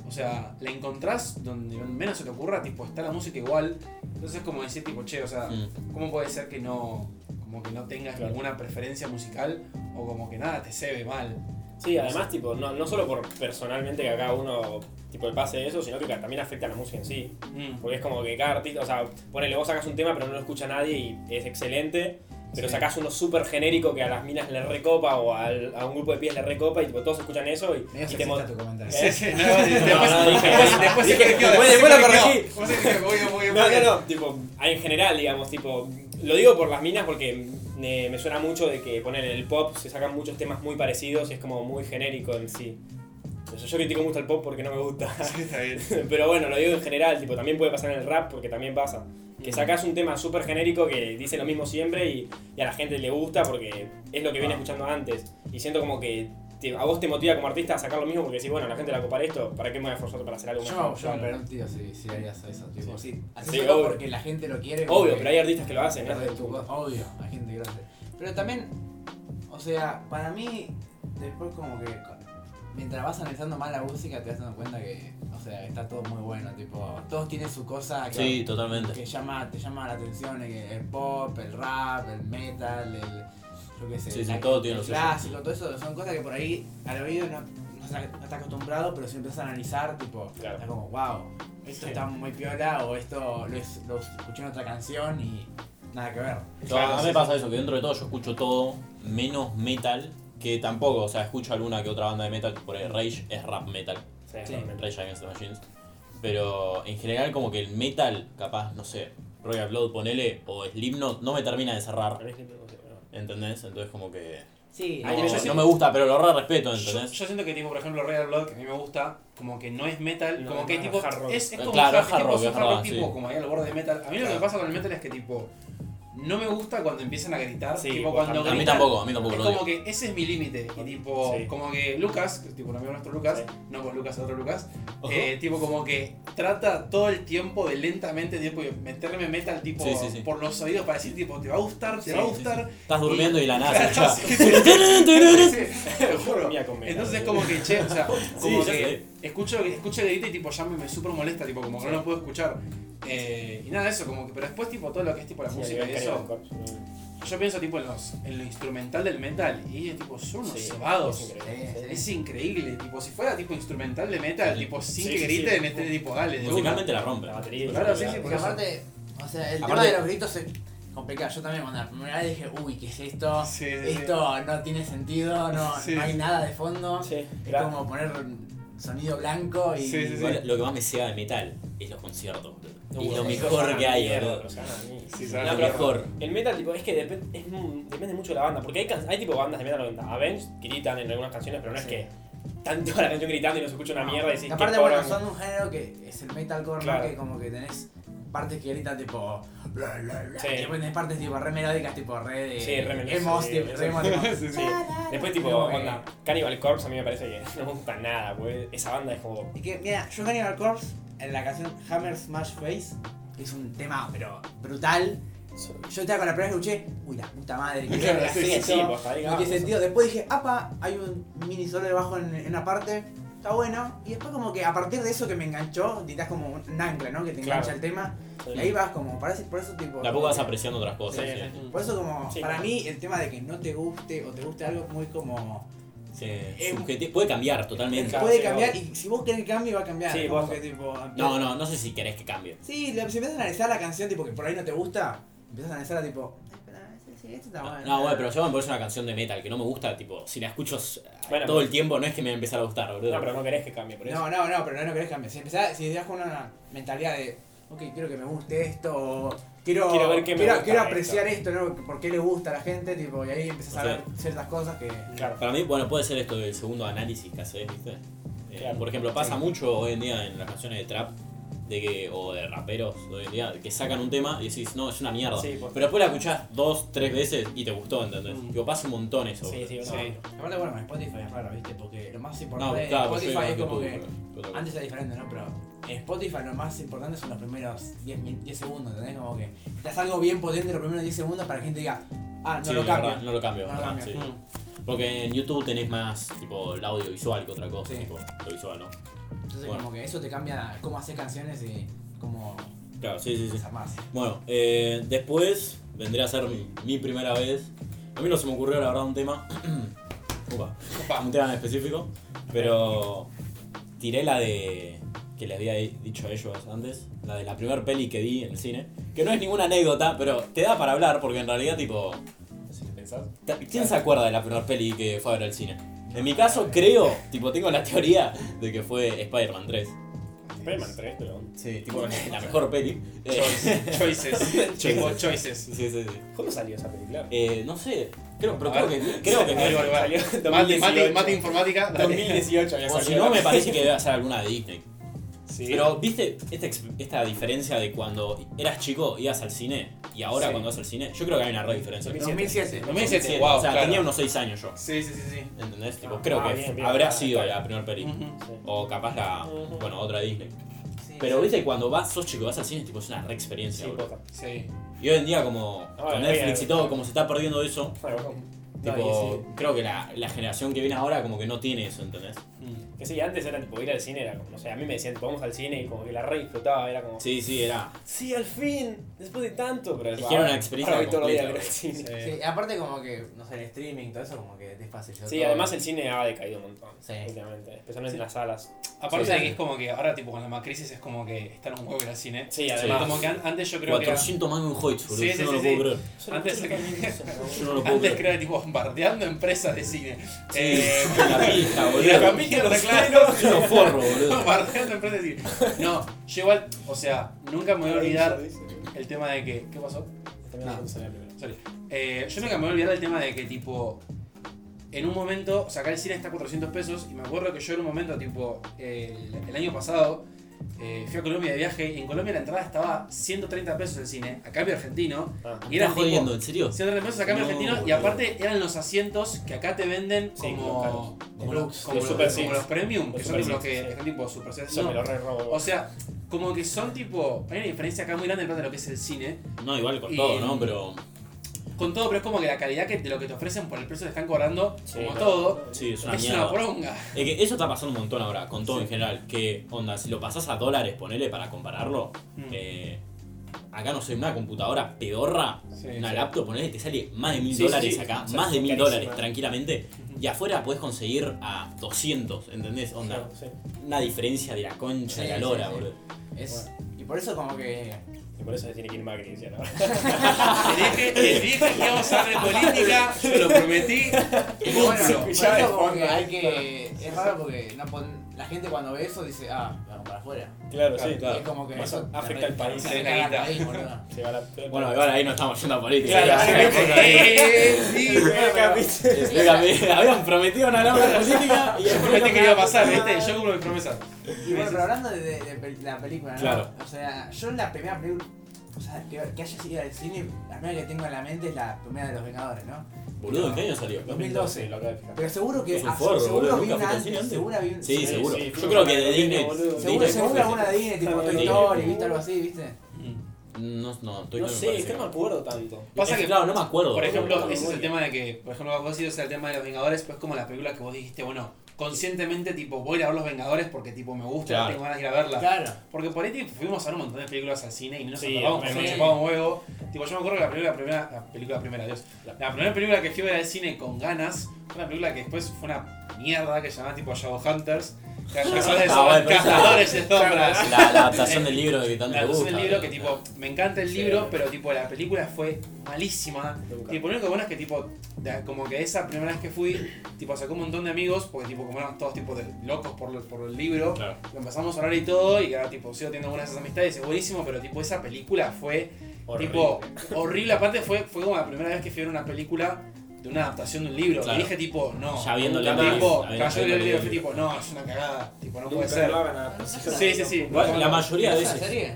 O sea, la encontrás donde menos se te ocurra, tipo, está la música igual. Entonces es como decir, tipo, che, o sea, Mm. ¿cómo puede ser que no, como que no tengas Claro. ninguna preferencia musical o como que nada te se ve mal? Sí, además, tipo, no, no solo por personalmente que cada uno tipo, le pase eso, sino que también afecta a la música en sí. Mm. Porque es como que cada artista, o sea, ponele, vos sacas un tema pero no lo escucha nadie y es excelente, pero Sí. sacás uno súper genérico que a las minas le recopa o al- a un grupo de pies le recopa y tipo, todos escuchan eso y, y te tu comentario. ¿Eh? Sí, sí, no, (laughs) después, no, dije- después, dije- después- se después lo corregí. No, no, no, tipo, en general, digamos, tipo, lo digo por las minas porque me, me suena mucho de que poner en el pop se sacan muchos temas muy parecidos y es como muy genérico en sí. O sea, yo critico mucho el pop porque no me gusta. Sí, está bien. (laughs) Pero bueno, lo digo en general, tipo, también puede pasar en el rap porque también pasa. Que sacas un tema súper genérico que dice lo mismo siempre y, y a la gente le gusta porque es lo que viene escuchando antes. Y siento como que te- a vos te motiva como artista a sacar lo mismo porque decís, bueno, la gente la copa esto, ¿para qué me voy a esforzar para hacer algo Yo, mejor? yo me pregunto si, si harías eso, tipo, sí. Haces Sí, obvio. porque la gente lo quiere. Obvio, pero hay artistas que lo hacen. ¿eh? voz, Obvio, hay gente que lo hace. Pero también, o sea, para mí, después como que mientras vas analizando más la música te vas dando cuenta que, o sea, está todo muy bueno, tipo, todos tienen su cosa que, Sí, totalmente. que llama, te llama la atención, el, el pop, el rap, el metal, el, yo qué sé, Sí, sí, la- todo tiene el lo suyo. clásico, todo eso son cosas que por ahí al oído no, no está, no está acostumbrado, pero si empiezas a analizar, tipo, Claro. está como, wow, esto Sí. está muy piola o esto lo, es- lo escuché en otra canción y nada que ver. Yo- a mí me pasa eso, que dentro de todo yo escucho todo, menos metal, que tampoco, o sea, escucho alguna que otra banda de metal, por ahí Rage es rap metal, Sí. Rage Against the Machines. Pero en general como que el metal, capaz, no sé, Royal Blood, ponele, o Slipknot, no me termina de cerrar, ¿entendés? Entonces como que... Sí, No, no me gusta, pero lo re respeto, ¿entendés? yo siento que tipo, por ejemplo, Royal Blood, que a mí me gusta, como que no es metal, No, como es que tipo, rock. es, es como Claro, hard, es hard tipo, rock, es es hard rock verdad, tipo, sí. como ahí al borde de metal. A mí lo que me Claro. pasa con el metal es que tipo, no me gusta cuando empiezan a gritar, Sí, tipo pues, cuando a mí gritan, tampoco, a mí tampoco Es lo como que ese es mi límite. Y tipo, Sí. como que Lucas, que es tipo un amigo nuestro Lucas, Sí. no con Lucas, otro Lucas, eh, tipo como que trata todo el tiempo de lentamente tipo, meterme metal tipo por los oídos para decir tipo, te va a gustar, te va a gustar. Estás durmiendo y la nada (laughs) (laughs) Entonces es como que, che, o sea, (laughs) como que. Escucho, escucho el grito y tipo ya me, me super molesta, tipo como que no lo puedo escuchar. Eh, y nada de eso, como que, pero después tipo todo lo que es tipo la Sí, música y eso, yo pienso tipo en, los, en lo instrumental del metal y ellos tipo son unos Sí, cebados. es increíble. Sí, Es increíble, tipo, si fuera tipo instrumental de metal, Sí. tipo sin Sí, que sí, griten, sí. este tipo, dale. Musicalmente la rompe. La batería. Claro, sí, sí, por Porque aparte, o sea, el tema Aparte- de los gritos es complicado. Yo también cuando la primera vez dije, uy, ¿qué es esto? Sí, sí, sí. Esto no tiene sentido, no, Sí. no hay nada de fondo. Sí, Es como poner sonido blanco y... Sí, sí, sí. Lo que más me ceba de metal es los conciertos. boludo. Uh, es lo mejor que hay, mierda, boludo. pero se van a mí. Sí, Es se van No, lo mejor. El metal, tipo, es que dep- es depende mucho de la banda. Porque hay, hay tipo bandas de metal que Avenged gritan en algunas canciones, pero no es que están toda la canción gritando y no se escucha una mierda y decís Y aparte, bueno, son un género que es el metalcore, Claro. ¿no? Que como que tenés partes que gritan tipo... Bla, bla, bla, Sí. Y después tenés partes tipo re melódicas, tipo re de... Sí, re melódicas, emos, sí, tipo, re. (laughs) Después, tipo, onda, Cannibal Corpse a mí me parece que (laughs) no me gusta nada, pues esa banda es como. Que, mira, yo Cannibal Corpse, en la canción Hammer Smash Face, que es un tema, pero brutal. Yo estaba con la primera vez que escuché, uy, la puta madre, que (laughs) sí, no tiene sentido. Después dije, apa, hay un mini solo de bajo en, en una parte, está bueno. Y después como que a partir de eso que me enganchó, necesitas como un ancla, ¿no? Que te engancha Claro. el tema. Sí. Y ahí vas como, parece, por eso tipo... De a poco vas apreciando otras cosas. Sí, sí. sí. Por eso como, Sí, para mí el tema de que no te guste o te guste algo es muy como... Sí, Eh, puede cambiar totalmente. Puede cambiar y si vos querés que cambie va a cambiar. Sí, vos- que tipo... No, no, no sé si querés que cambie. Sí, le- si empiezas a analizar la canción, tipo que por ahí no te gusta, empiezas a analizarla tipo. "Ay, espera, sí, esto está bueno. No, bueno, pero yo me parece una canción de metal que no me gusta, tipo, si la escucho Bueno, todo el tiempo, no es que me va a empezar a gustar, boludo. No, pero no querés que cambie, por eso. No, no, no, pero no, no querés cambiar. Si empezás, si te das con una mentalidad de, ok, quiero que me guste esto, o quiero, Quiero ver qué me quiero, gusta quiero apreciar esto, ¿no? Por qué le gusta a la gente, tipo, y ahí empezás a O sea- ver ciertas cosas que. Claro. Para mí, bueno, puede ser esto del segundo análisis que haces, ¿viste? Eh, Claro. Por ejemplo, pasa Sí. mucho hoy en día en las canciones de trap de que, o de raperos de hoy en día que sacan un tema y decís, no, es una mierda. Sí, Pero después la escuchás dos, tres veces y te gustó, ¿entendés? Mm. Digo, pasa un montón eso. Sí, sí, Sí. no. Aparte, bueno, con Spotify es raro, ¿viste? Porque lo más No, importante claro, yo Spotify es como YouTube, que. pero- pero- Antes era diferente, ¿no? Pero en Spotify lo más importante son los primeros 10, min- 10 segundos, ¿entendés? Como que te das algo bien potente los primeros 10 segundos para que la gente diga, ah, no Sí, lo cambio. verdad, no lo cambio, No lo verdad, cambio. sí. Mm. Porque en YouTube tenés más tipo el audiovisual que otra cosa, Sí. tipo lo visual, ¿no? Entonces Bueno. como que eso te cambia cómo hacer canciones y cómo Claro, sí, sí, sí. Bueno, eh, después vendría a ser mi, mi primera vez. A mí no se me ocurrió la verdad un tema. (clears throat) Opa. un tema en específico. Pero tiré la de. que les había dicho a ellos antes. La de la primera peli que vi en el cine. Que no es ninguna anécdota, pero te da para hablar porque en realidad, tipo. ¿Quién se acuerda de la primera peli que fue a ver al cine? En mi caso, creo, tipo, tengo la teoría de que fue Spider-Man 3. Spider-Man 3, pero. Sí, tipo, (laughs) la mejor peli. Eh, (laughs) Choices. Tipo choices. sí, sí, sí. ¿Cuándo salió esa película? Eh, no sé, creo, pero creo que, creo que Mate, mate, 2018. mate informática. dale. 2018 había O salido. si no, me parece que debe ser alguna de Disney. Sí. Pero, ¿viste esta, esta diferencia de cuando eras chico, ibas al cine y ahora Sí. cuando vas al cine? Yo creo que hay una re diferencia. 2007. 2007, Sí, wow, o sea, claro. tenía unos 6 años yo. Sí, sí, sí, sí. ¿Entendés? Tipo, Ah, creo ah, que bien, claro, sido claro. la primera. Sí. O capaz la. Bueno, otra Disney. Sí, Pero sí. viste, cuando vas, sos chico, vas al cine, tipo, es una re experiencia, Sí. Y hoy en día, como Ah, con Netflix bien. y todo, como se está perdiendo eso, Bueno, tipo, sí. creo que la, la generación que viene ahora, como que no tiene eso, ¿entendés? Que sí, antes era tipo ir al cine, era como, no sé, a mí me decían, vamos al cine y como que la re disfrutaba, era como, Sí, sí, era. sí, al fin, después de tanto, pero Quiero una experiencia ahora completa. Sí, aparte como que, no sé, el streaming, todo eso como que es fácil. sobre Sí, todo- además el cine ha decaído un montón, Sí. últimamente, especialmente en las salas. Aparte Sí. de que es como que ahora, tipo, con la macrisis es como que están un huevo ir al cine. Sí, además. como que an- antes yo creo que era. 400 mangos en Hoyts, boludo. Sí, yo sí, no sí, lo puedo creer. Antes- Yo no lo puedo Antes creer. que era tipo bombardeando empresas de cine. Eh, La y boludo. la capilla lo reclaro. Es (laughs) un forro, boludo. Bombardeando empresas de cine. No, yo igual, o sea, nunca me voy a olvidar el tema de que. ¿Qué pasó? No. Sorry. Eh, yo nunca me voy a olvidar del tema de que, tipo, en un momento, o sea, acá el cine está a 400 pesos, y me acuerdo que yo en un momento, tipo, el, el año pasado, eh, fui a Colombia de viaje, y en Colombia la entrada estaba 130 pesos el cine, a cambio argentino, Ah, y ¿Estás jodiendo? tipo, ¿En serio? 130 pesos a cambio No, argentino, y aparte eran los asientos que acá te venden Sí, como, los como, Los los, como, los los, super como seats. los premium, que Los son los que están tipo super. O sea, como que son tipo, hay una diferencia acá muy grande en plan de lo que es el cine, No, igual con Y- todo, ¿no? Pero. Con todo, pero es como que la calidad que, de lo que te ofrecen por el precio que están cobrando, Sí, como claro. todo, Sí, es una es mierda. una bronca. Es que eso está pasando un montón ahora, con todo en general. Que, onda, si lo pasás a dólares, ponele para compararlo. Mm. eh, acá no sé, una computadora pedorra, Sí, una sí. laptop, ponele, te sale más de mil Sí, sí, dólares sí. acá, O sea, más de mil dólares tranquilamente. Y afuera podés conseguir a 200, ¿entendés? Onda, una diferencia de la concha de la lora, sí. boludo. Es, y por eso como que... Por eso se tiene que ir Macri, decía, ¿no? Te dije, te dije que íbamos a hablar de política, yo lo prometí. y bueno, cumplo. como fondo. que hay que... Es raro porque no pon- la gente cuando ve eso dice, ah, vamos para afuera. Claro, sí, Y claro. es como que Más eso... afecta te al país. te caga quita. país, boludo. Se va la Bueno, igual ahí no estamos yendo a política. Claro, sí, Eh, (laughs) sí, Explícame, habían prometido una nueva política y Yo prometí que iba a pasar, ¿viste? Yo cumplo mi promesa. Y bueno, pero hablando de, de- de pel- la película, ¿no? Claro. O sea, yo la primera película... O sea, que, que haya sido al cine, la primera que tengo en la mente es la primera de los Vengadores, ¿no? Boludo, ¿en qué año salió? 2012. Lo acabo de fijar. Pero seguro que... Es un forro, seguro boludo, vi ¿nunca una antes, seguro vi un- Sí, Sí, seguro. sí, Yo creo que de Disney. Seguro, Disney seguro alguna de Disney, tipo Toy. Story, ¿viste? Algo así, ¿viste? No, no, estoy No sé, es que no me acuerdo tanto. Pasa Es que, claro, no me acuerdo. por ejemplo, ese es el tema de que, por ejemplo, vos decís el tema de los Vengadores, pues como la película que vos dijiste, bueno, conscientemente, tipo, voy a ir a ver los Vengadores porque, tipo, me gusta, Claro. tengo ganas de ir a verla. Claro. Porque por ahí tipo, fuimos a ver un montón de películas al cine y no nos Sí, acordamos porque nos chupaba un huevo. Tipo, yo me acuerdo que la película, primera, la película primera, Dios. La primera película que fui a ver al cine con ganas fue una película que después fue una mierda que se llamaba tipo Shadowhunters. Que Ah, bueno, cazadores de sombras. La, la adaptación del libro que tanto La te adaptación gusta. del libro que boludo. tipo, me encanta el Sí. libro, pero tipo la película fue malísima. Nunca. Tipo, lo único bueno es que tipo, de- como que esa primera vez que fui, tipo sacó un montón de amigos, porque tipo como éramos todos tipo de locos por, lo- por el libro, Claro. lo empezamos a hablar y todo, y ahora tipo sigo teniendo algunas de esas amistades, es buenísimo, pero tipo esa película fue Horrible. tipo horrible. Aparte fue, fue como la primera vez que fui a ver una película de una adaptación de un libro. Claro. Y dije tipo, no. Ya tipo, más, tipo, cayó el el libro, fue tipo, no, es una cagada, tipo, no Nunca puede ser. lo hagan a- Sí, sí, sí. La mayoría de ¿Esa veces. serie?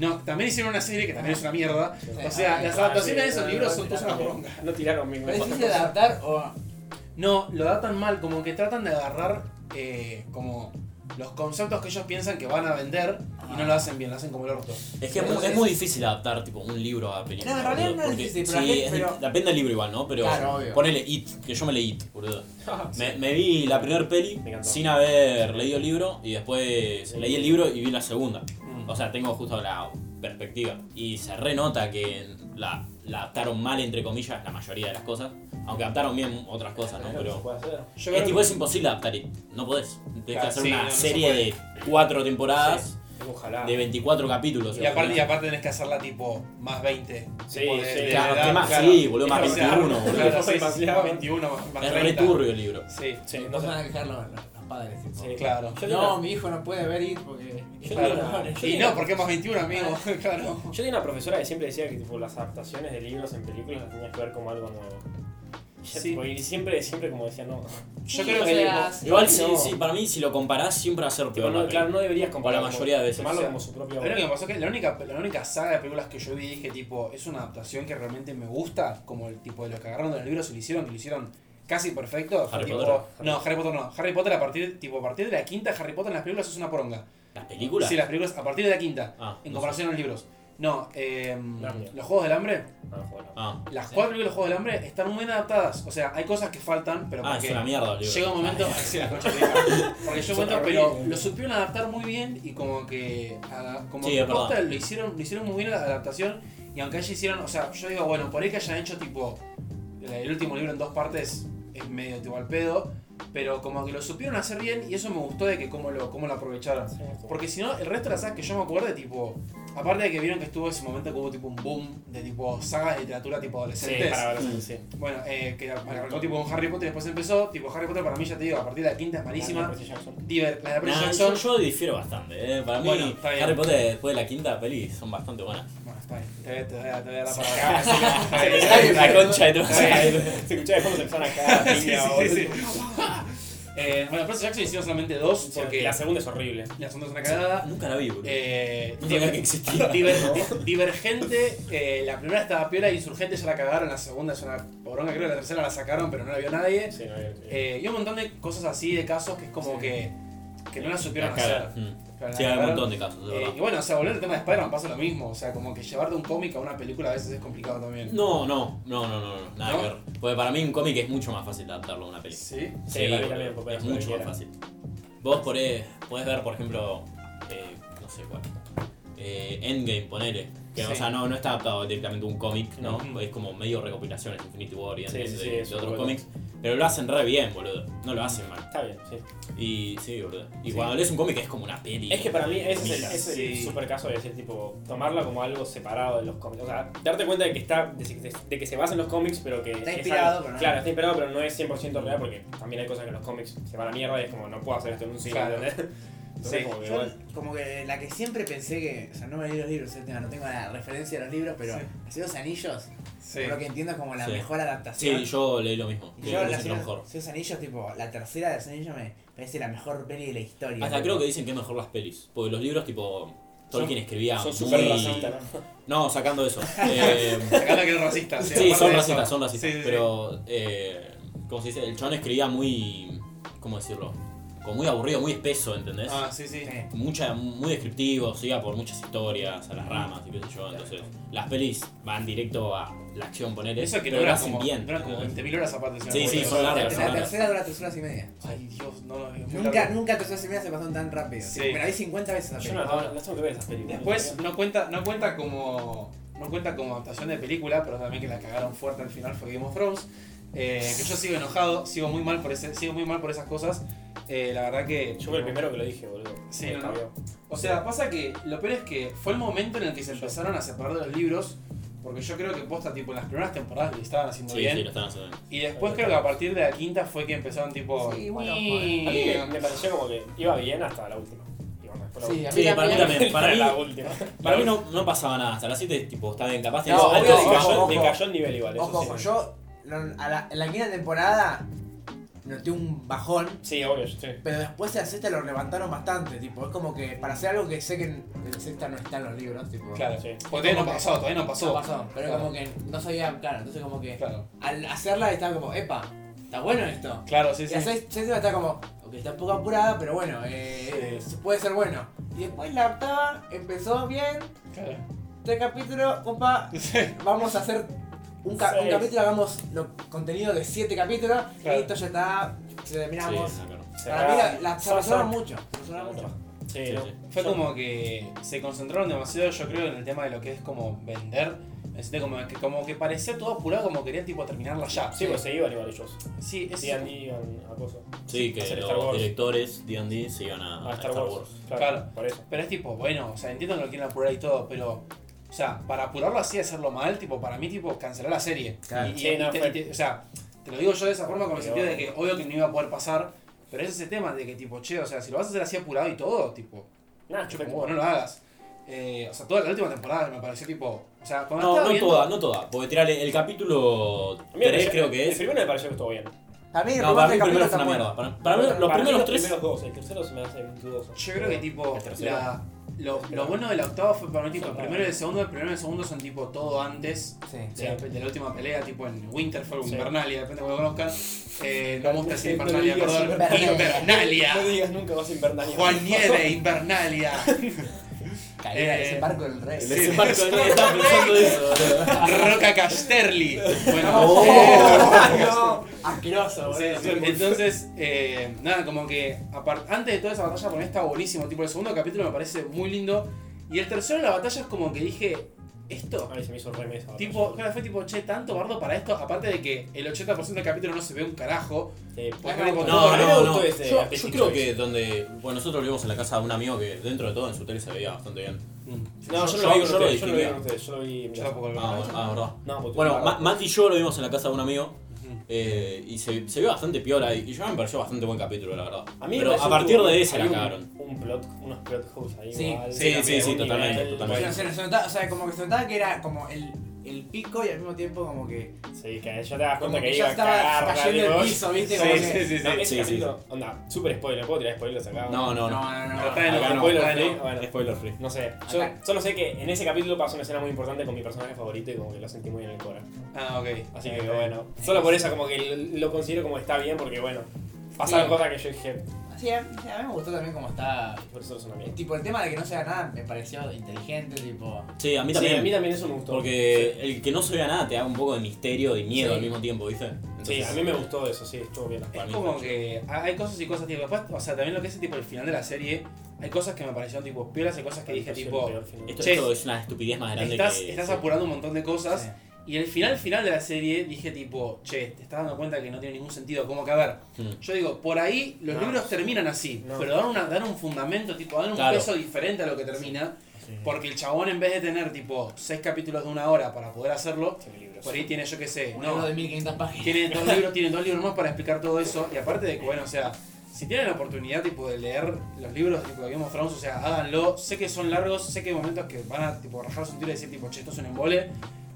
No, también hicieron una serie que también es una mierda. O sea, Ah, las sí. adaptaciones de esos no, libros no, son todas una bronca. No tiraron mismo. ¿Pero es difícil de adaptar o...? No, lo adaptan mal, como que tratan de agarrar eh, como los conceptos que ellos piensan que van a vender y no lo hacen bien, lo hacen como el orto. Es que es muy, es muy difícil adaptar tipo un libro a película. No, en realidad boludo, no es porque- difícil, pero la sí, es pero- depende del libro igual, ¿no? Pero Claro, obvio. ponele It, que yo me leí It, boludo. (laughs) Me, me vi la primera peli sin haber leído el libro y después leí el libro y vi la segunda. Mm. O sea, tengo justo la perspectiva. Y se renota que la, la adaptaron mal, entre comillas, la mayoría de las cosas. Aunque adaptaron bien otras cosas, ¿no? Pero es tipo, que- es imposible adaptar It. No podés. Tienes que Claro, hacer sí, una no, no se serie puede. de cuatro temporadas Ojalá. de 24 capítulos. y, aparte, y aparte tenés que hacerla tipo más 20. Sí, tipo de- sí. de Claro, edad, ¿qué más? claro. Sí, boludo, más O sea, 21, boludo. Claro, sí, más 21, más, más Es re 30. turbio el libro. Sí, Sí, No no se sé. van a quejar los- los padres, tipo. Sí, claro. Yo No, mi hijo no puede ver IT porque... Claro. Y no, porque más 21, amigo. (laughs) claro. Yo tenía una profesora que siempre decía que tipo, las adaptaciones de libros en películas las tenías que ver como algo nuevo. Sí. y siempre, siempre como decía, no. Yo Sí, creo que Igual No. sí, para mí si lo comparás siempre va a ser peor. no, claro, no deberías comparar. la mayoría de veces. Tomarlo como su propio. Lo único que me pasó es que la única, la única saga de películas que yo vi y dije, tipo, es una adaptación que realmente me gusta, como el tipo de lo que agarraron del libro, se lo hicieron, que lo hicieron casi perfecto. Harry tipo, Potter. No, Harry Potter no. Harry Potter a partir, tipo, a partir de la quinta, Harry Potter en las películas es una poronga. ¿Las películas? Sí, las películas a partir de la quinta, Ah, en no comparación a los libros. No, eh, los Juegos del Hambre, Ah, bueno. Ah, las cuatro películas de los Juegos del Hambre están muy bien adaptadas. O sea, hay cosas que faltan, pero ah es una mierda libro. llega un momento. Sí, la (laughs) concha. Porque llega un momento, pero lo supieron adaptar muy bien y como que. a- Como Sí, que posta lo hicieron, lo hicieron muy bien la adaptación. Y aunque ellos hicieron. O sea, yo digo, bueno, por ahí que hayan hecho tipo. El último libro en dos partes es medio tipo al pedo. Pero como que lo supieron hacer bien y eso me gustó de que cómo lo, cómo lo aprovecharon. Sí, sí. Porque si no, el resto de las sagas que yo me acuerdo, tipo, aparte de que vieron que estuvo ese momento que hubo tipo un boom de tipo sagas de literatura tipo Sí, adolescentes. para adolescentes, sí. Bueno, eh, que arrancó tipo con Harry Potter y después empezó. Tipo Harry Potter para mí ya te digo, a partir de la quinta es malísima. Jackson. Diver, la de Percy Nah, Jackson. yo, yo difiero bastante, eh. Para mí, Bueno, está bien. Harry Potter después de la quinta peli son bastante buenas. Bueno, está bien. Te, voy- te, te voy a dar la palabra. (laughs) La concha de tu. Se escuchaba de fondo se empezaron a cagar. (laughs) Eh, bueno, Percy Jackson hicieron solamente dos porque La segunda es horrible. la segunda es una cagada. Nunca la vi, boludo. Eh, no que existía. (laughs) Diver- di- Divergente, eh, la primera estaba piola, Insurgente ya la cagaron, la segunda es una poronga, creo que la tercera la sacaron, pero no la vio nadie. Sí, no, eh, Eh, y un montón de cosas así, de casos que es como que, que no la supieron La hacer. Mm. Sí, hay un montón de casos, de Eh, y bueno, o sea, volver al tema de Spider-Man pasa lo mismo, o sea, como que llevar de un cómic a una película a veces es complicado también. No, no, no, no, no, no, nada ¿No? que ver. Porque para mí un cómic es mucho más fácil adaptarlo a una peli. Sí. Sí, para mí boludo, también, porque es mucho más fácil. Vos podés, podés ver, por ejemplo, eh, no sé cuál. Eh, Endgame, ponele. Que, Sí. O sea, no, no está adaptado directamente a un cómic, ¿no? Es como medio recopilaciones, Infinity War y Sí, de, sí, de otros cómics. Pero lo hacen re bien, boludo. No lo hacen mal. Está bien, sí. Y sí, boludo. Y cuando lees un cómic es como una peli. Es que para mí ese es el, ese es el sí. super caso de decir, tipo, tomarla como algo separado de los cómics. O sea, darte cuenta de que está, de, de- de que se basa en los cómics, pero que. Está es inspirado, algo- pero no. Claro, está inspirado, pero no es 100% real, porque también hay cosas que en los cómics se van a mierda y es como, no puedo hacer esto en un cine, Claro. (laughs) Sí. como que, Yo, bueno. como que la que siempre pensé que. O sea, no me leí los libros, tema, no tengo la referencia de los libros, pero Sí. Los Anillos, Sí. por lo que entiendo es como la Sí. mejor adaptación. Sí, yo leí lo mismo. Y yo, la mejor. Los Anillos, tipo, la tercera de los Anillos me parece la mejor peli de la historia. Hasta tipo. creo que dicen que es mejor las pelis. Porque los libros, tipo. Tolkien escribía Son muy... súper racistas, ¿no? No, sacando eso. (laughs) Eh, Sacando que es racista. Sí, son racistas, son racistas. Sí, sí, sí. pero, eh, ¿cómo se dice? El chabón escribía muy. ¿Cómo decirlo? Como muy aburrido, muy espeso, ¿entendés? Ah, sí, sí. Mucha, muy descriptivo, se iba por muchas historias, a las ramas y qué sé yo. Entonces, las pelis van directo a la acción, ponele. Eso que pero no lo hacen como, bien. duran como ¿entendés? 20.000 horas aparte. Sí, sí, son La, largas, la son tercera dura tres horas y media. Ay, Dios, no, no. es muy Nunca, nunca tres horas y media se pasaron tan rápido. Sí. La vi 50 veces la Yo peli. no, las tengo que ver esas películas. Después no cuenta, no cuenta como. No cuenta como adaptación de película, pero también que la cagaron fuerte al final fue Game of Thrones. Eh, que yo sigo enojado, sigo muy mal por ese, sigo muy mal por esas cosas. Eh, la verdad que. Yo fui el primero que lo dije, boludo. Sí, ¿no? O sea, pasa que lo peor es que fue el momento en el que se empezaron a separar de los libros. Porque yo creo que posta, tipo, en las primeras temporadas lo estaban haciendo Sí, bien. sí, lo están haciendo. Y después creo que a partir de la quinta fue que empezaron tipo. Sí, bueno, A mí me, me pareció como que iba bien hasta la última. La Sí, para mí también. Para (laughs) mí, la última. para mí no, no pasaba nada. Hasta las 7, tipo, está bien, capaz No, ojo, ojo. me cayó el nivel igual. eso Ojo, ojo, sí. yo lo- a la- en la quinta temporada noté un bajón, Sí, obvio, sí. pero después de la sexta lo levantaron bastante, tipo, es como que para hacer algo que sé que en en sexta no está en los libros, tipo. Claro. Sí. Porque todavía no pasó, todavía no pasó. No pasó, pero Claro. como que no sabía, claro, entonces como que Claro, al hacerla estaba como, epa, está bueno esto. claro, sí, Y sí. la sex- sexta está como, ok, está un poco apurada, pero bueno, eh, Sí. puede ser bueno. Y después la octava empezó bien, Claro. este capítulo, compa, (laughs) Sí. vamos a hacer un, ca- un capítulo, hagamos lo, contenido de siete capítulos, Claro. listo, ya está, terminamos. no, claro. Para mí la, la se sa- mucho, se mucho. Sí, Sí, no. sí. Fue como que se concentraron demasiado, yo creo, en el tema de lo que es como vender. Como que, como que parecía todo apurado, como querían tipo terminarla ya. Sí, pues se iban igual ellos. Sí, es D&D iban a cosas. Sí, que Hacer los Star Wars. directores D&D se iban a, A a Star Wars. Claro, Claro. por eso. Pero es tipo, bueno, o sea, entiendo que lo quieren apurar y todo, pero. O sea, para apurarlo así, hacerlo mal, tipo, para mí, tipo, cancelar la serie. Claro. Y, y- Sí, y te- y te- o sea, te lo digo yo de esa forma con el sentido de que obvio que no iba a poder pasar, pero es ese tema de que, tipo, che, o sea, si lo vas a hacer así apurado y todo, tipo, yo fue como, no lo hagas. Eh, o sea, toda la última temporada me pareció tipo. O sea, cuando No, no viendo- toda, no toda. Porque tirarle el capítulo mí me 3 pareció- creo que El es. primero me pareció que estuvo bien. A mí el No, para mí el primer primero fue una mierda. Para, para mí los Para primeros los 3. primeros dos, el tercero se me hace dudoso. Yo creo que tipo. El tercero. la- lo, lo bueno de la octava fue para mí tipo el Sí, primero y el segundo. El primero y el segundo son tipo todo antes Sí. de, la, de la última pelea, tipo en Winterfell o Sí. Invernalia, depende de cómo lo conozcan. Eh, no me gusta decir Sí, Invernalia, perdón. Invernalia. Invernalia. No digas nunca vas a Invernalia. Juan Nieve, Invernalia. Caía Eh, ese barco del rey. El desembarco de nadie estaba pensando eso. Roca Casterly. (laughs) Bueno, (laughs) No, eh, no, asqueroso, Sí, boludo. sí, entonces, eh, nada, como que antes de toda esa batalla, mí está buenísimo. Tipo, el segundo capítulo me parece muy lindo. Y el tercero de la batalla es como que dije, ¿esto? A mí se me hizo re. Tipo, claro, fue tipo, che, tanto bardo para esto. Aparte de que el 80% del capítulo no se ve un carajo. Sí, Porque No, no, No, no, no. ese Yo, artistic yo creo que donde. Bueno, nosotros vivimos en la casa de un amigo que dentro de todo en su tele se veía bastante bien. No, yo, Yo- no lo vi yo lo lo vi yo lo vi Yo tampoco lo vi. Ah, verdad. Bueno, no, Ma- Matt y yo lo vimos en la casa de un amigo. Eh, y se, se vio bastante piola y, y yo me pareció bastante buen capítulo, la verdad. A mí Pero a partir de ese la cagaron. Un plot, unos plot holes ahí Sí, igual. sí, sí, totalmente, totalmente. O sea, se notaba- o sea, como que se notaba que era como el, el pico y al mismo tiempo como que. Sí, que ya te das cuenta que, que iba a estaba cagarla, cayendo el piso, ¿viste? Sí, sí, sí, sí. No, ese Sí, onda, super spoiler, ¿puedo tirar spoilers acá? No, no, no. No, no, está en el spoiler free. bueno. Spoiler free. No sé, yo Acá. solo sé que en ese capítulo pasó una escena muy importante con mi personaje favorito y como que lo sentí muy en el core. Ah, ok. Así que bueno, solo por eso como que lo considero como está bien porque bueno, pasaron Sí. cosas que yo dije, Sí, a, sí, mí me gustó también como está. por eso son amigos. Tipo, el tema de que no se haga nada me pareció inteligente, tipo. Sí, a mí Sí, también. a mí también eso me gustó. Porque el que no se vea nada te da un poco de misterio y miedo Sí. al mismo tiempo, ¿viste? Sí, Entonces, a mí me gustó eso, sí, estuvo bien. Es como que hay cosas y cosas, tipo, después, o sea, también lo que es tipo el final de la serie, hay cosas que me parecieron tipo piolas, hay cosas que dije Pareció tipo. Esto, Che, esto es una estupidez más grande estás, que. estás sí. apurando un montón de cosas, Sí. Y el final final de la serie dije tipo, che, te estás dando cuenta que no tiene ningún sentido, como que a ver, Mm. yo digo, por ahí los No. libros terminan así, No. pero dan, una, dan un fundamento, tipo, dan un Claro. peso diferente a lo que termina, Sí. porque el chabón en vez de tener tipo seis capítulos de una hora para poder hacerlo, por ahí tiene yo qué sé, Un no, libro de 1500 páginas. tiene dos libros, (laughs) tiene dos libros más para explicar todo eso. Y aparte de que, bueno, o sea, si tienen la oportunidad tipo de leer los libros tipo, de Game of Thrones, o sea, háganlo. Sé que son largos, sé que hay momentos que van a tipo rajarse un tiro y decir tipo, che, esto es un embole.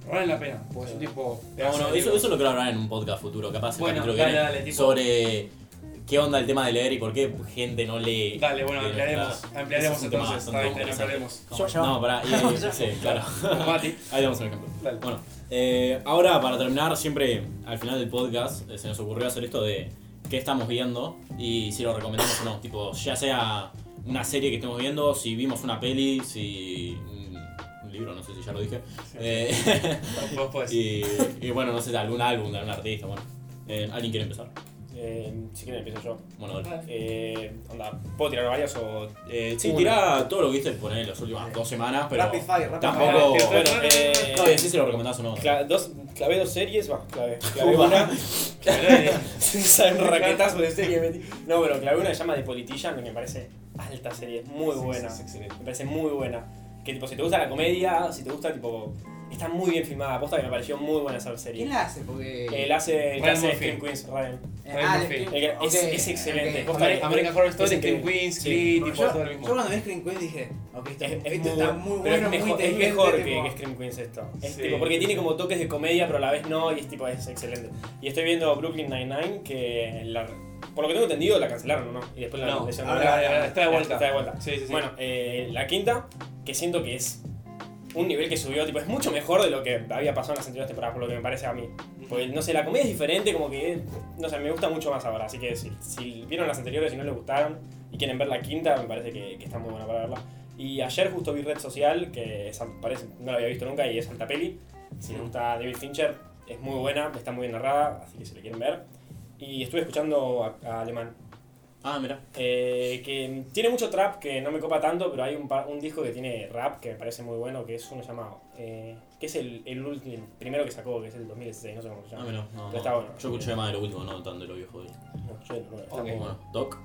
Valen la pena, porque es un tipo. Pedazo bueno, eso, eso lo quiero hablar en un podcast futuro, capaz el Bueno, capítulo que dale, viene, dale, tipo- sobre qué onda el tema de leer y por qué gente no lee. Dale, bueno, de ampliaremos, ampliaremos es tema entonces. bastante Está bien, interesante. ampliaremos. Yo- yo- No, pará, y, (laughs) sí, claro. Mati. (laughs) Ahí damos un ejemplo. Dale. Bueno, eh, ahora para terminar, siempre al final del podcast eh, se nos ocurrió hacer esto de qué estamos viendo y si lo recomendamos o no. Tipo, ya sea una serie que estemos viendo, si vimos una peli, si. Un- un libro, no sé si ya lo dije. Eh, (laughs) Vos podés. y, y bueno, no sé, algún álbum de algún artista. Bueno, Eh, ¿alguien quiere empezar? Eh, si quieren empiezo yo. Bueno, dale. Eh, onda, ¿puedo tirar varios o...? Eh, sí, Una. tirá todo lo que viste poner las últimas dos semanas, pero. Rapid fire, rapid Tampoco. fire. Bueno, eh, No, decís si lo recomendás o no. cla- dos, clavé dos series, va, clavé, clavé una. Saben (laughs) raquetazo de serie metí. No, pero clavé una que se llama The Politician, que me parece alta serie, muy Sí, buena. sí, es excelente. Me parece muy buena. Que tipo, si te gusta la comedia, si te gusta tipo. Está muy bien filmada, aposta que me pareció muy buena esa serie. ¿Quién la hace? Porque. Él hace, el que hace. Scream Queens, Ryan. Eh, Ryan ah, es, es excelente. American Horror Story, es Scream. Queens, Sí. Glee, tipo Yo, todo el yo mismo. cuando vi Screen Queen dije, ok, esto, Es, es esto muy, está muy pero bueno, es mejor, muy es inteligente, mejor que, Scream Queens esto. Es Sí. tipo, porque tiene como toques de comedia, pero a la vez no, y es tipo, es excelente. Y estoy viendo Brooklyn Nine-Nine, que la- por lo que tengo entendido la cancelaron, ¿no? Y después la No, leyeron. ahora, ahora está de vuelta. Está de vuelta. Sí, sí, sí. Bueno, eh, la quinta, que siento que es un nivel que subió, tipo, es mucho mejor de lo que había pasado en las anteriores temporadas, por lo que me parece a mí. Porque, no sé, la comedia es diferente, como que, no sé, me gusta mucho más ahora. Así que si, si vieron las anteriores y no les gustaron y quieren ver la quinta, me parece que, que está muy buena para verla. Y ayer justo vi Red Social, que es, parece, no la había visto nunca y es alta peli. Si les gusta David Fincher, es muy buena, está muy bien narrada, así que si la quieren ver. Y estuve escuchando a, a Alemán. Ah, mira. Eh, que tiene mucho trap que no me copa tanto, pero hay un, un disco que tiene rap que me parece muy bueno, que es uno llamado. Eh, que es el, el, último- el primero que sacó, que es el 2016, no sé cómo se Ah, llama. mira. No, no. está bueno. Yo escuché más de lo último, no tanto de lo viejo. No, yo no, está Ok. muy bueno. Doc.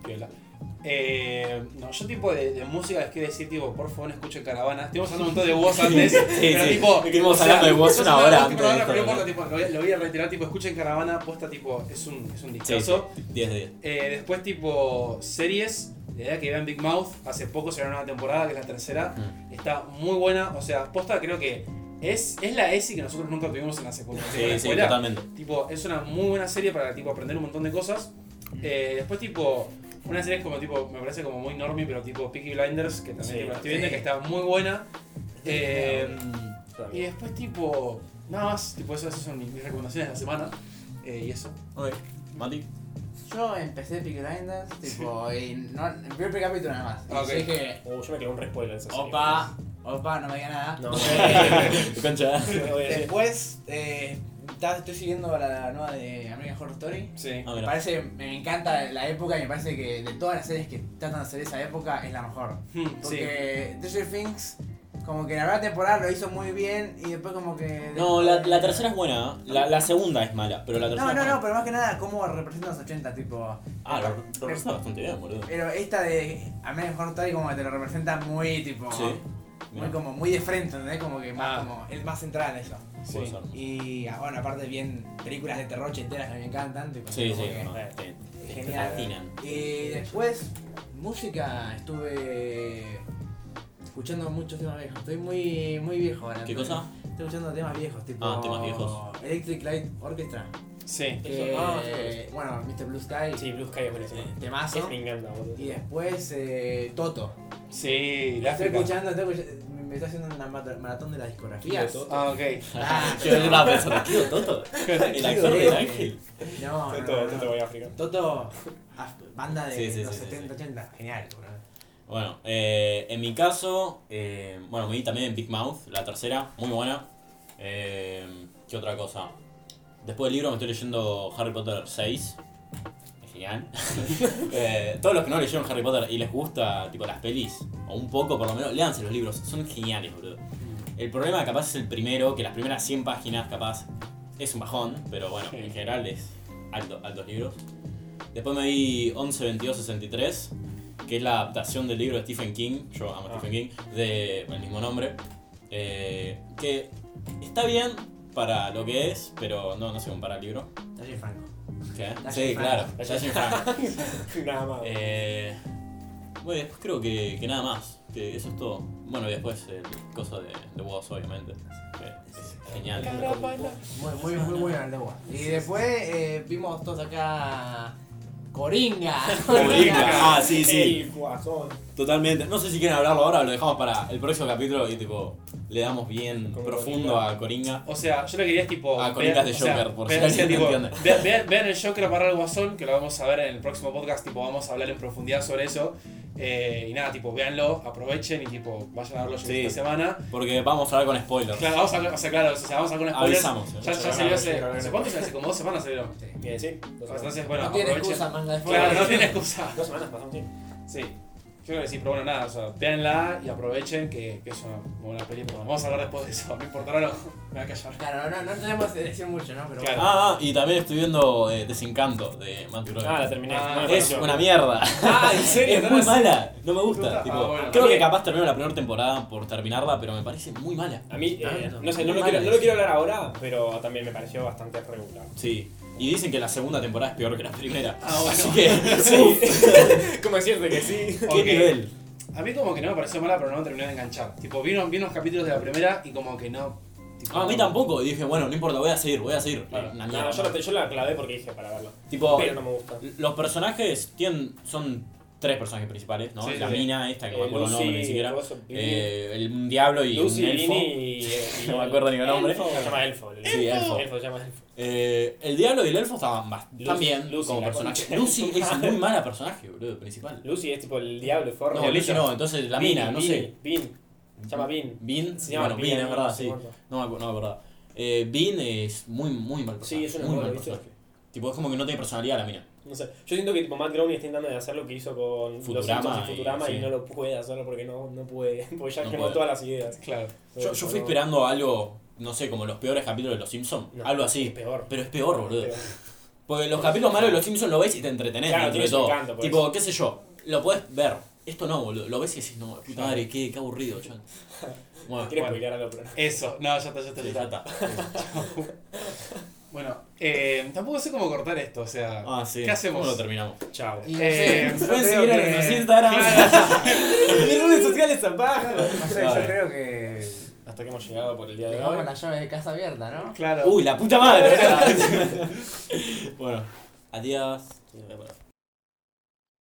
Eh, no, yo tipo de, de música les quiero decir, tipo, por favor no escuchen caravana. Estuvimos hablando un montón de vos antes, pero sí. tipo... Estuvimos sea, hablando de estuvimos una hora antes de pero importa, tipo, lo, voy, a- lo voy a reiterar, tipo, escuchen caravana, posta, tipo, es un, es un Sí, discazo. sí. 10 de 10. Eh, después, tipo, series. La idea que vean Big Mouth, hace poco se una nueva temporada, que es la tercera. Mm. Está muy buena, o sea, posta creo que es, es la ESI que nosotros nunca tuvimos en la secundaria. la Sí, sí, totalmente. Tipo, es una muy buena serie para tipo, aprender un montón de cosas. Eh, después, tipo, una serie como tipo, me parece como muy normie, pero tipo Peaky Blinders, que también Sí, la estoy viendo, sí. que está muy buena. Eh, y después, tipo, nada más, tipo, eso- esas son mis, mis recomendaciones de la semana. Eh, y eso. Ok. Mati. Yo empecé Peaky Blinders, tipo, y no, el primer capítulo nada más. Y Ok. dije, Uh, yo me quedé un re spoiler opa, opa, no me diga nada. No. (laughs) (laughs) Después, eh, estoy siguiendo la nueva de American Horror Story. Sí. Ah, Me parece, me encanta la época y me parece que de todas las series que tratan de hacer esa época es la mejor. Hmm, sí. Porque Stranger Things, como que la primera temporada lo hizo muy bien y después como que... No, la, la tercera es buena. ¿eh? La, la segunda es mala, pero la tercera No, es no, no, pero más que nada cómo representan los 80, tipo... Ah, lo, lo representa bastante bien, boludo. Pero esta de American Horror Story como que te lo representa muy tipo... Sí. Muy como muy de frente, ¿entendés? Como que más Ah. como el más central en eso. Ser. Y ah, bueno, aparte bien películas de terror enteras que me encantan. tipo, Sí, como sí, que- no, eh, te, genial. fascinan. Y después, música, estuve escuchando muchos temas viejos. Estoy muy, muy viejo ahora. ¿Qué cosa? Estoy escuchando temas viejos, tipo. Ah, temas viejos. Electric Light Orchestra. Sí. Que, Ah, bueno, Mr. Blue Sky. Sí, Blue Sky es buenísimo. Temazo. Es. Y después, eh, Toto. Sí, la Estoy África. escuchando, estoy escuchando- me está haciendo una maratón de las discografías. Ah, ok. Ah, (laughs) Yo estaba pensando, ¿qué Toto? (laughs) El actor del ángel. no, no, Toto, no, no. Toto voy a África. Toto, banda de Sí, sí, los sí, sí, 70, 80. Genial, bro. Bueno, eh, en mi caso, eh, bueno, me vi también en Big Mouth, la tercera, muy buena. Eh, ¿Qué otra cosa? Después del libro me estoy leyendo Harry Potter 6. (laughs) Eh, todos los que no leyeron Harry Potter y les gusta tipo las pelis, o un poco por lo menos, léanse los libros, son geniales, boludo. El problema capaz es el primero, que las primeras 100 páginas capaz es un bajón, pero bueno, Sí. en general es alto, altos libros. Después me vi 11, 22, 63, que es la adaptación del libro de Stephen King, yo amo Ah. Stephen King, de el mismo nombre, eh, que está bien para lo que es, pero no, no se compara al libro. Está Franco. ¿Qué? Sí, claro, Franco. (laughs) Nada más. Eh, bueno, después creo que, que nada más, que eso es todo. Bueno, y después el coso de, de Woz, obviamente, que es genial. Muy, muy, muy buena el de Boa. Y después eh, vimos todos acá. Coringa. Coringa. (laughs) Ah, sí, sí. El guasón. Totalmente. No sé si quieren hablarlo ahora lo dejamos para el próximo capítulo y tipo le damos bien Con profundo Coringa. a Coringa. O sea, yo lo que quería es tipo. Ah, Coringas de o sea, Joker, por si alguien tipo, no vean- vean, vean el Joker para el Guasón, que lo vamos a ver en el próximo podcast, tipo, vamos a hablar en profundidad sobre eso. Eh, y nada, tipo, véanlo, aprovechen y tipo, vayan a verlo Sí. esta semana. Porque vamos a hablar con spoilers. Claro, vamos a hablar, o sea, claro, o sea, vamos a hablar con spoilers. Avisamos. Ya, ya salió hace. ¿Hace cuánto? Hace como dos semanas salieron. Bien, sí. Dos semanas. Entonces, bueno, no tiene aprovechen. excusa, manga de Claro, no tiene excusa. Dos semanas pasamos, sí. Sí, yo creo que sí, pero bueno, nada, o sea, véanla y aprovechen que, que es una buena película. Vamos a hablar después de eso, no importa, ahora no, me voy a callar. Claro, no, no tenemos que decir mucho, ¿no? Pero Claro. Ah, ah, y también estoy viendo eh, Desencanto de Matthew Ah, la terminé. Ah, No me Es pareció. una mierda. Ah, ¿en serio? (laughs) Es ¿No muy la- mala. No me gusta. Ah, tipo, bueno. creo que capaz termino la primera temporada por terminarla, pero me parece muy mala. A mí, Ah, eh, no. sé, no lo, quiero, no lo quiero hablar ahora, pero también me pareció bastante regular. Sí. Y dicen que la segunda temporada es peor que la primera. Ah, bueno. Así que, (laughs) Sí. (laughs) ¿Cómo decirte que sí? ¿qué nivel? A mí como que no me pareció mala, pero no me terminé de enganchar. Tipo, vi unos, vi unos capítulos de la primera y como que no... tipo, Ah, a mí tampoco. Y dije, bueno, no importa, voy a seguir, voy a seguir. Claro. No, mierda. yo la, yo la clavé porque dije para verlo. Tipo, Pero no me gusta. los personajes tienen, son tres personajes principales, ¿no? Sí, la sí. mina, esta que no me Eh, acuerdo el nombre ni siquiera. Eh, el, un diablo y Lucy, un elfo. (laughs) Y, y No me acuerdo ni el nombre. Elfo. Se llama Elfo. el- Sí, elfo. Elfo se llama Elfo. Eh, el diablo y el elfo estaban bastante Lucy- bien Lucy, como de Lucy es muy mala personaje, boludo, principal. Lucy es tipo el diablo forro. No, Lucy no, entonces la mina, no sé. Vin. Se llama Vin. Vin, Se llama bueno, Vin, es verdad, sí. No no me acordaba. Eh, Vin es muy, muy mal personaje. Sí, es una muy mal personaje. Tipo, es como que no tiene personalidad la mina. No sé. Yo siento que tipo Matt Groening está intentando de hacer lo que hizo con los Futurama Simpsons y y- Futurama y, sí. no lo puede hacerlo porque no, no puede. (laughs) Porque ya No quemó puede. todas las ideas. Claro. Yo, yo fui No, esperando algo, no sé, como los peores capítulos de Los Simpsons. no, algo Es así. peor. Pero es peor, boludo. Peor. Porque los capítulos malos de Los Simpsons lo ves y te entretenés Claro, dentro de todo. encanto, tipo, qué sé yo, lo puedes ver. Esto no, boludo. Lo ves y decís, no, puta madre, qué, qué aburrido, chan. (laughs) Bueno, Bueno. algo, pero no. Eso, no, ya está, ya está, ya está. (laughs) Bueno, eh, tampoco sé cómo cortar esto, o sea... Ah, sí. ¿Qué hacemos? ¿Cómo lo terminamos? Chao. Eh, Pueden seguir en que- nuestros Instagram. (laughs) Mis redes sociales abajo. No sé, yo creo que. Hasta que hemos llegado por el día de hoy. Dejamos la llave de casa abierta, ¿no? Claro. Uy, la puta madre. (laughs) bueno, adiós.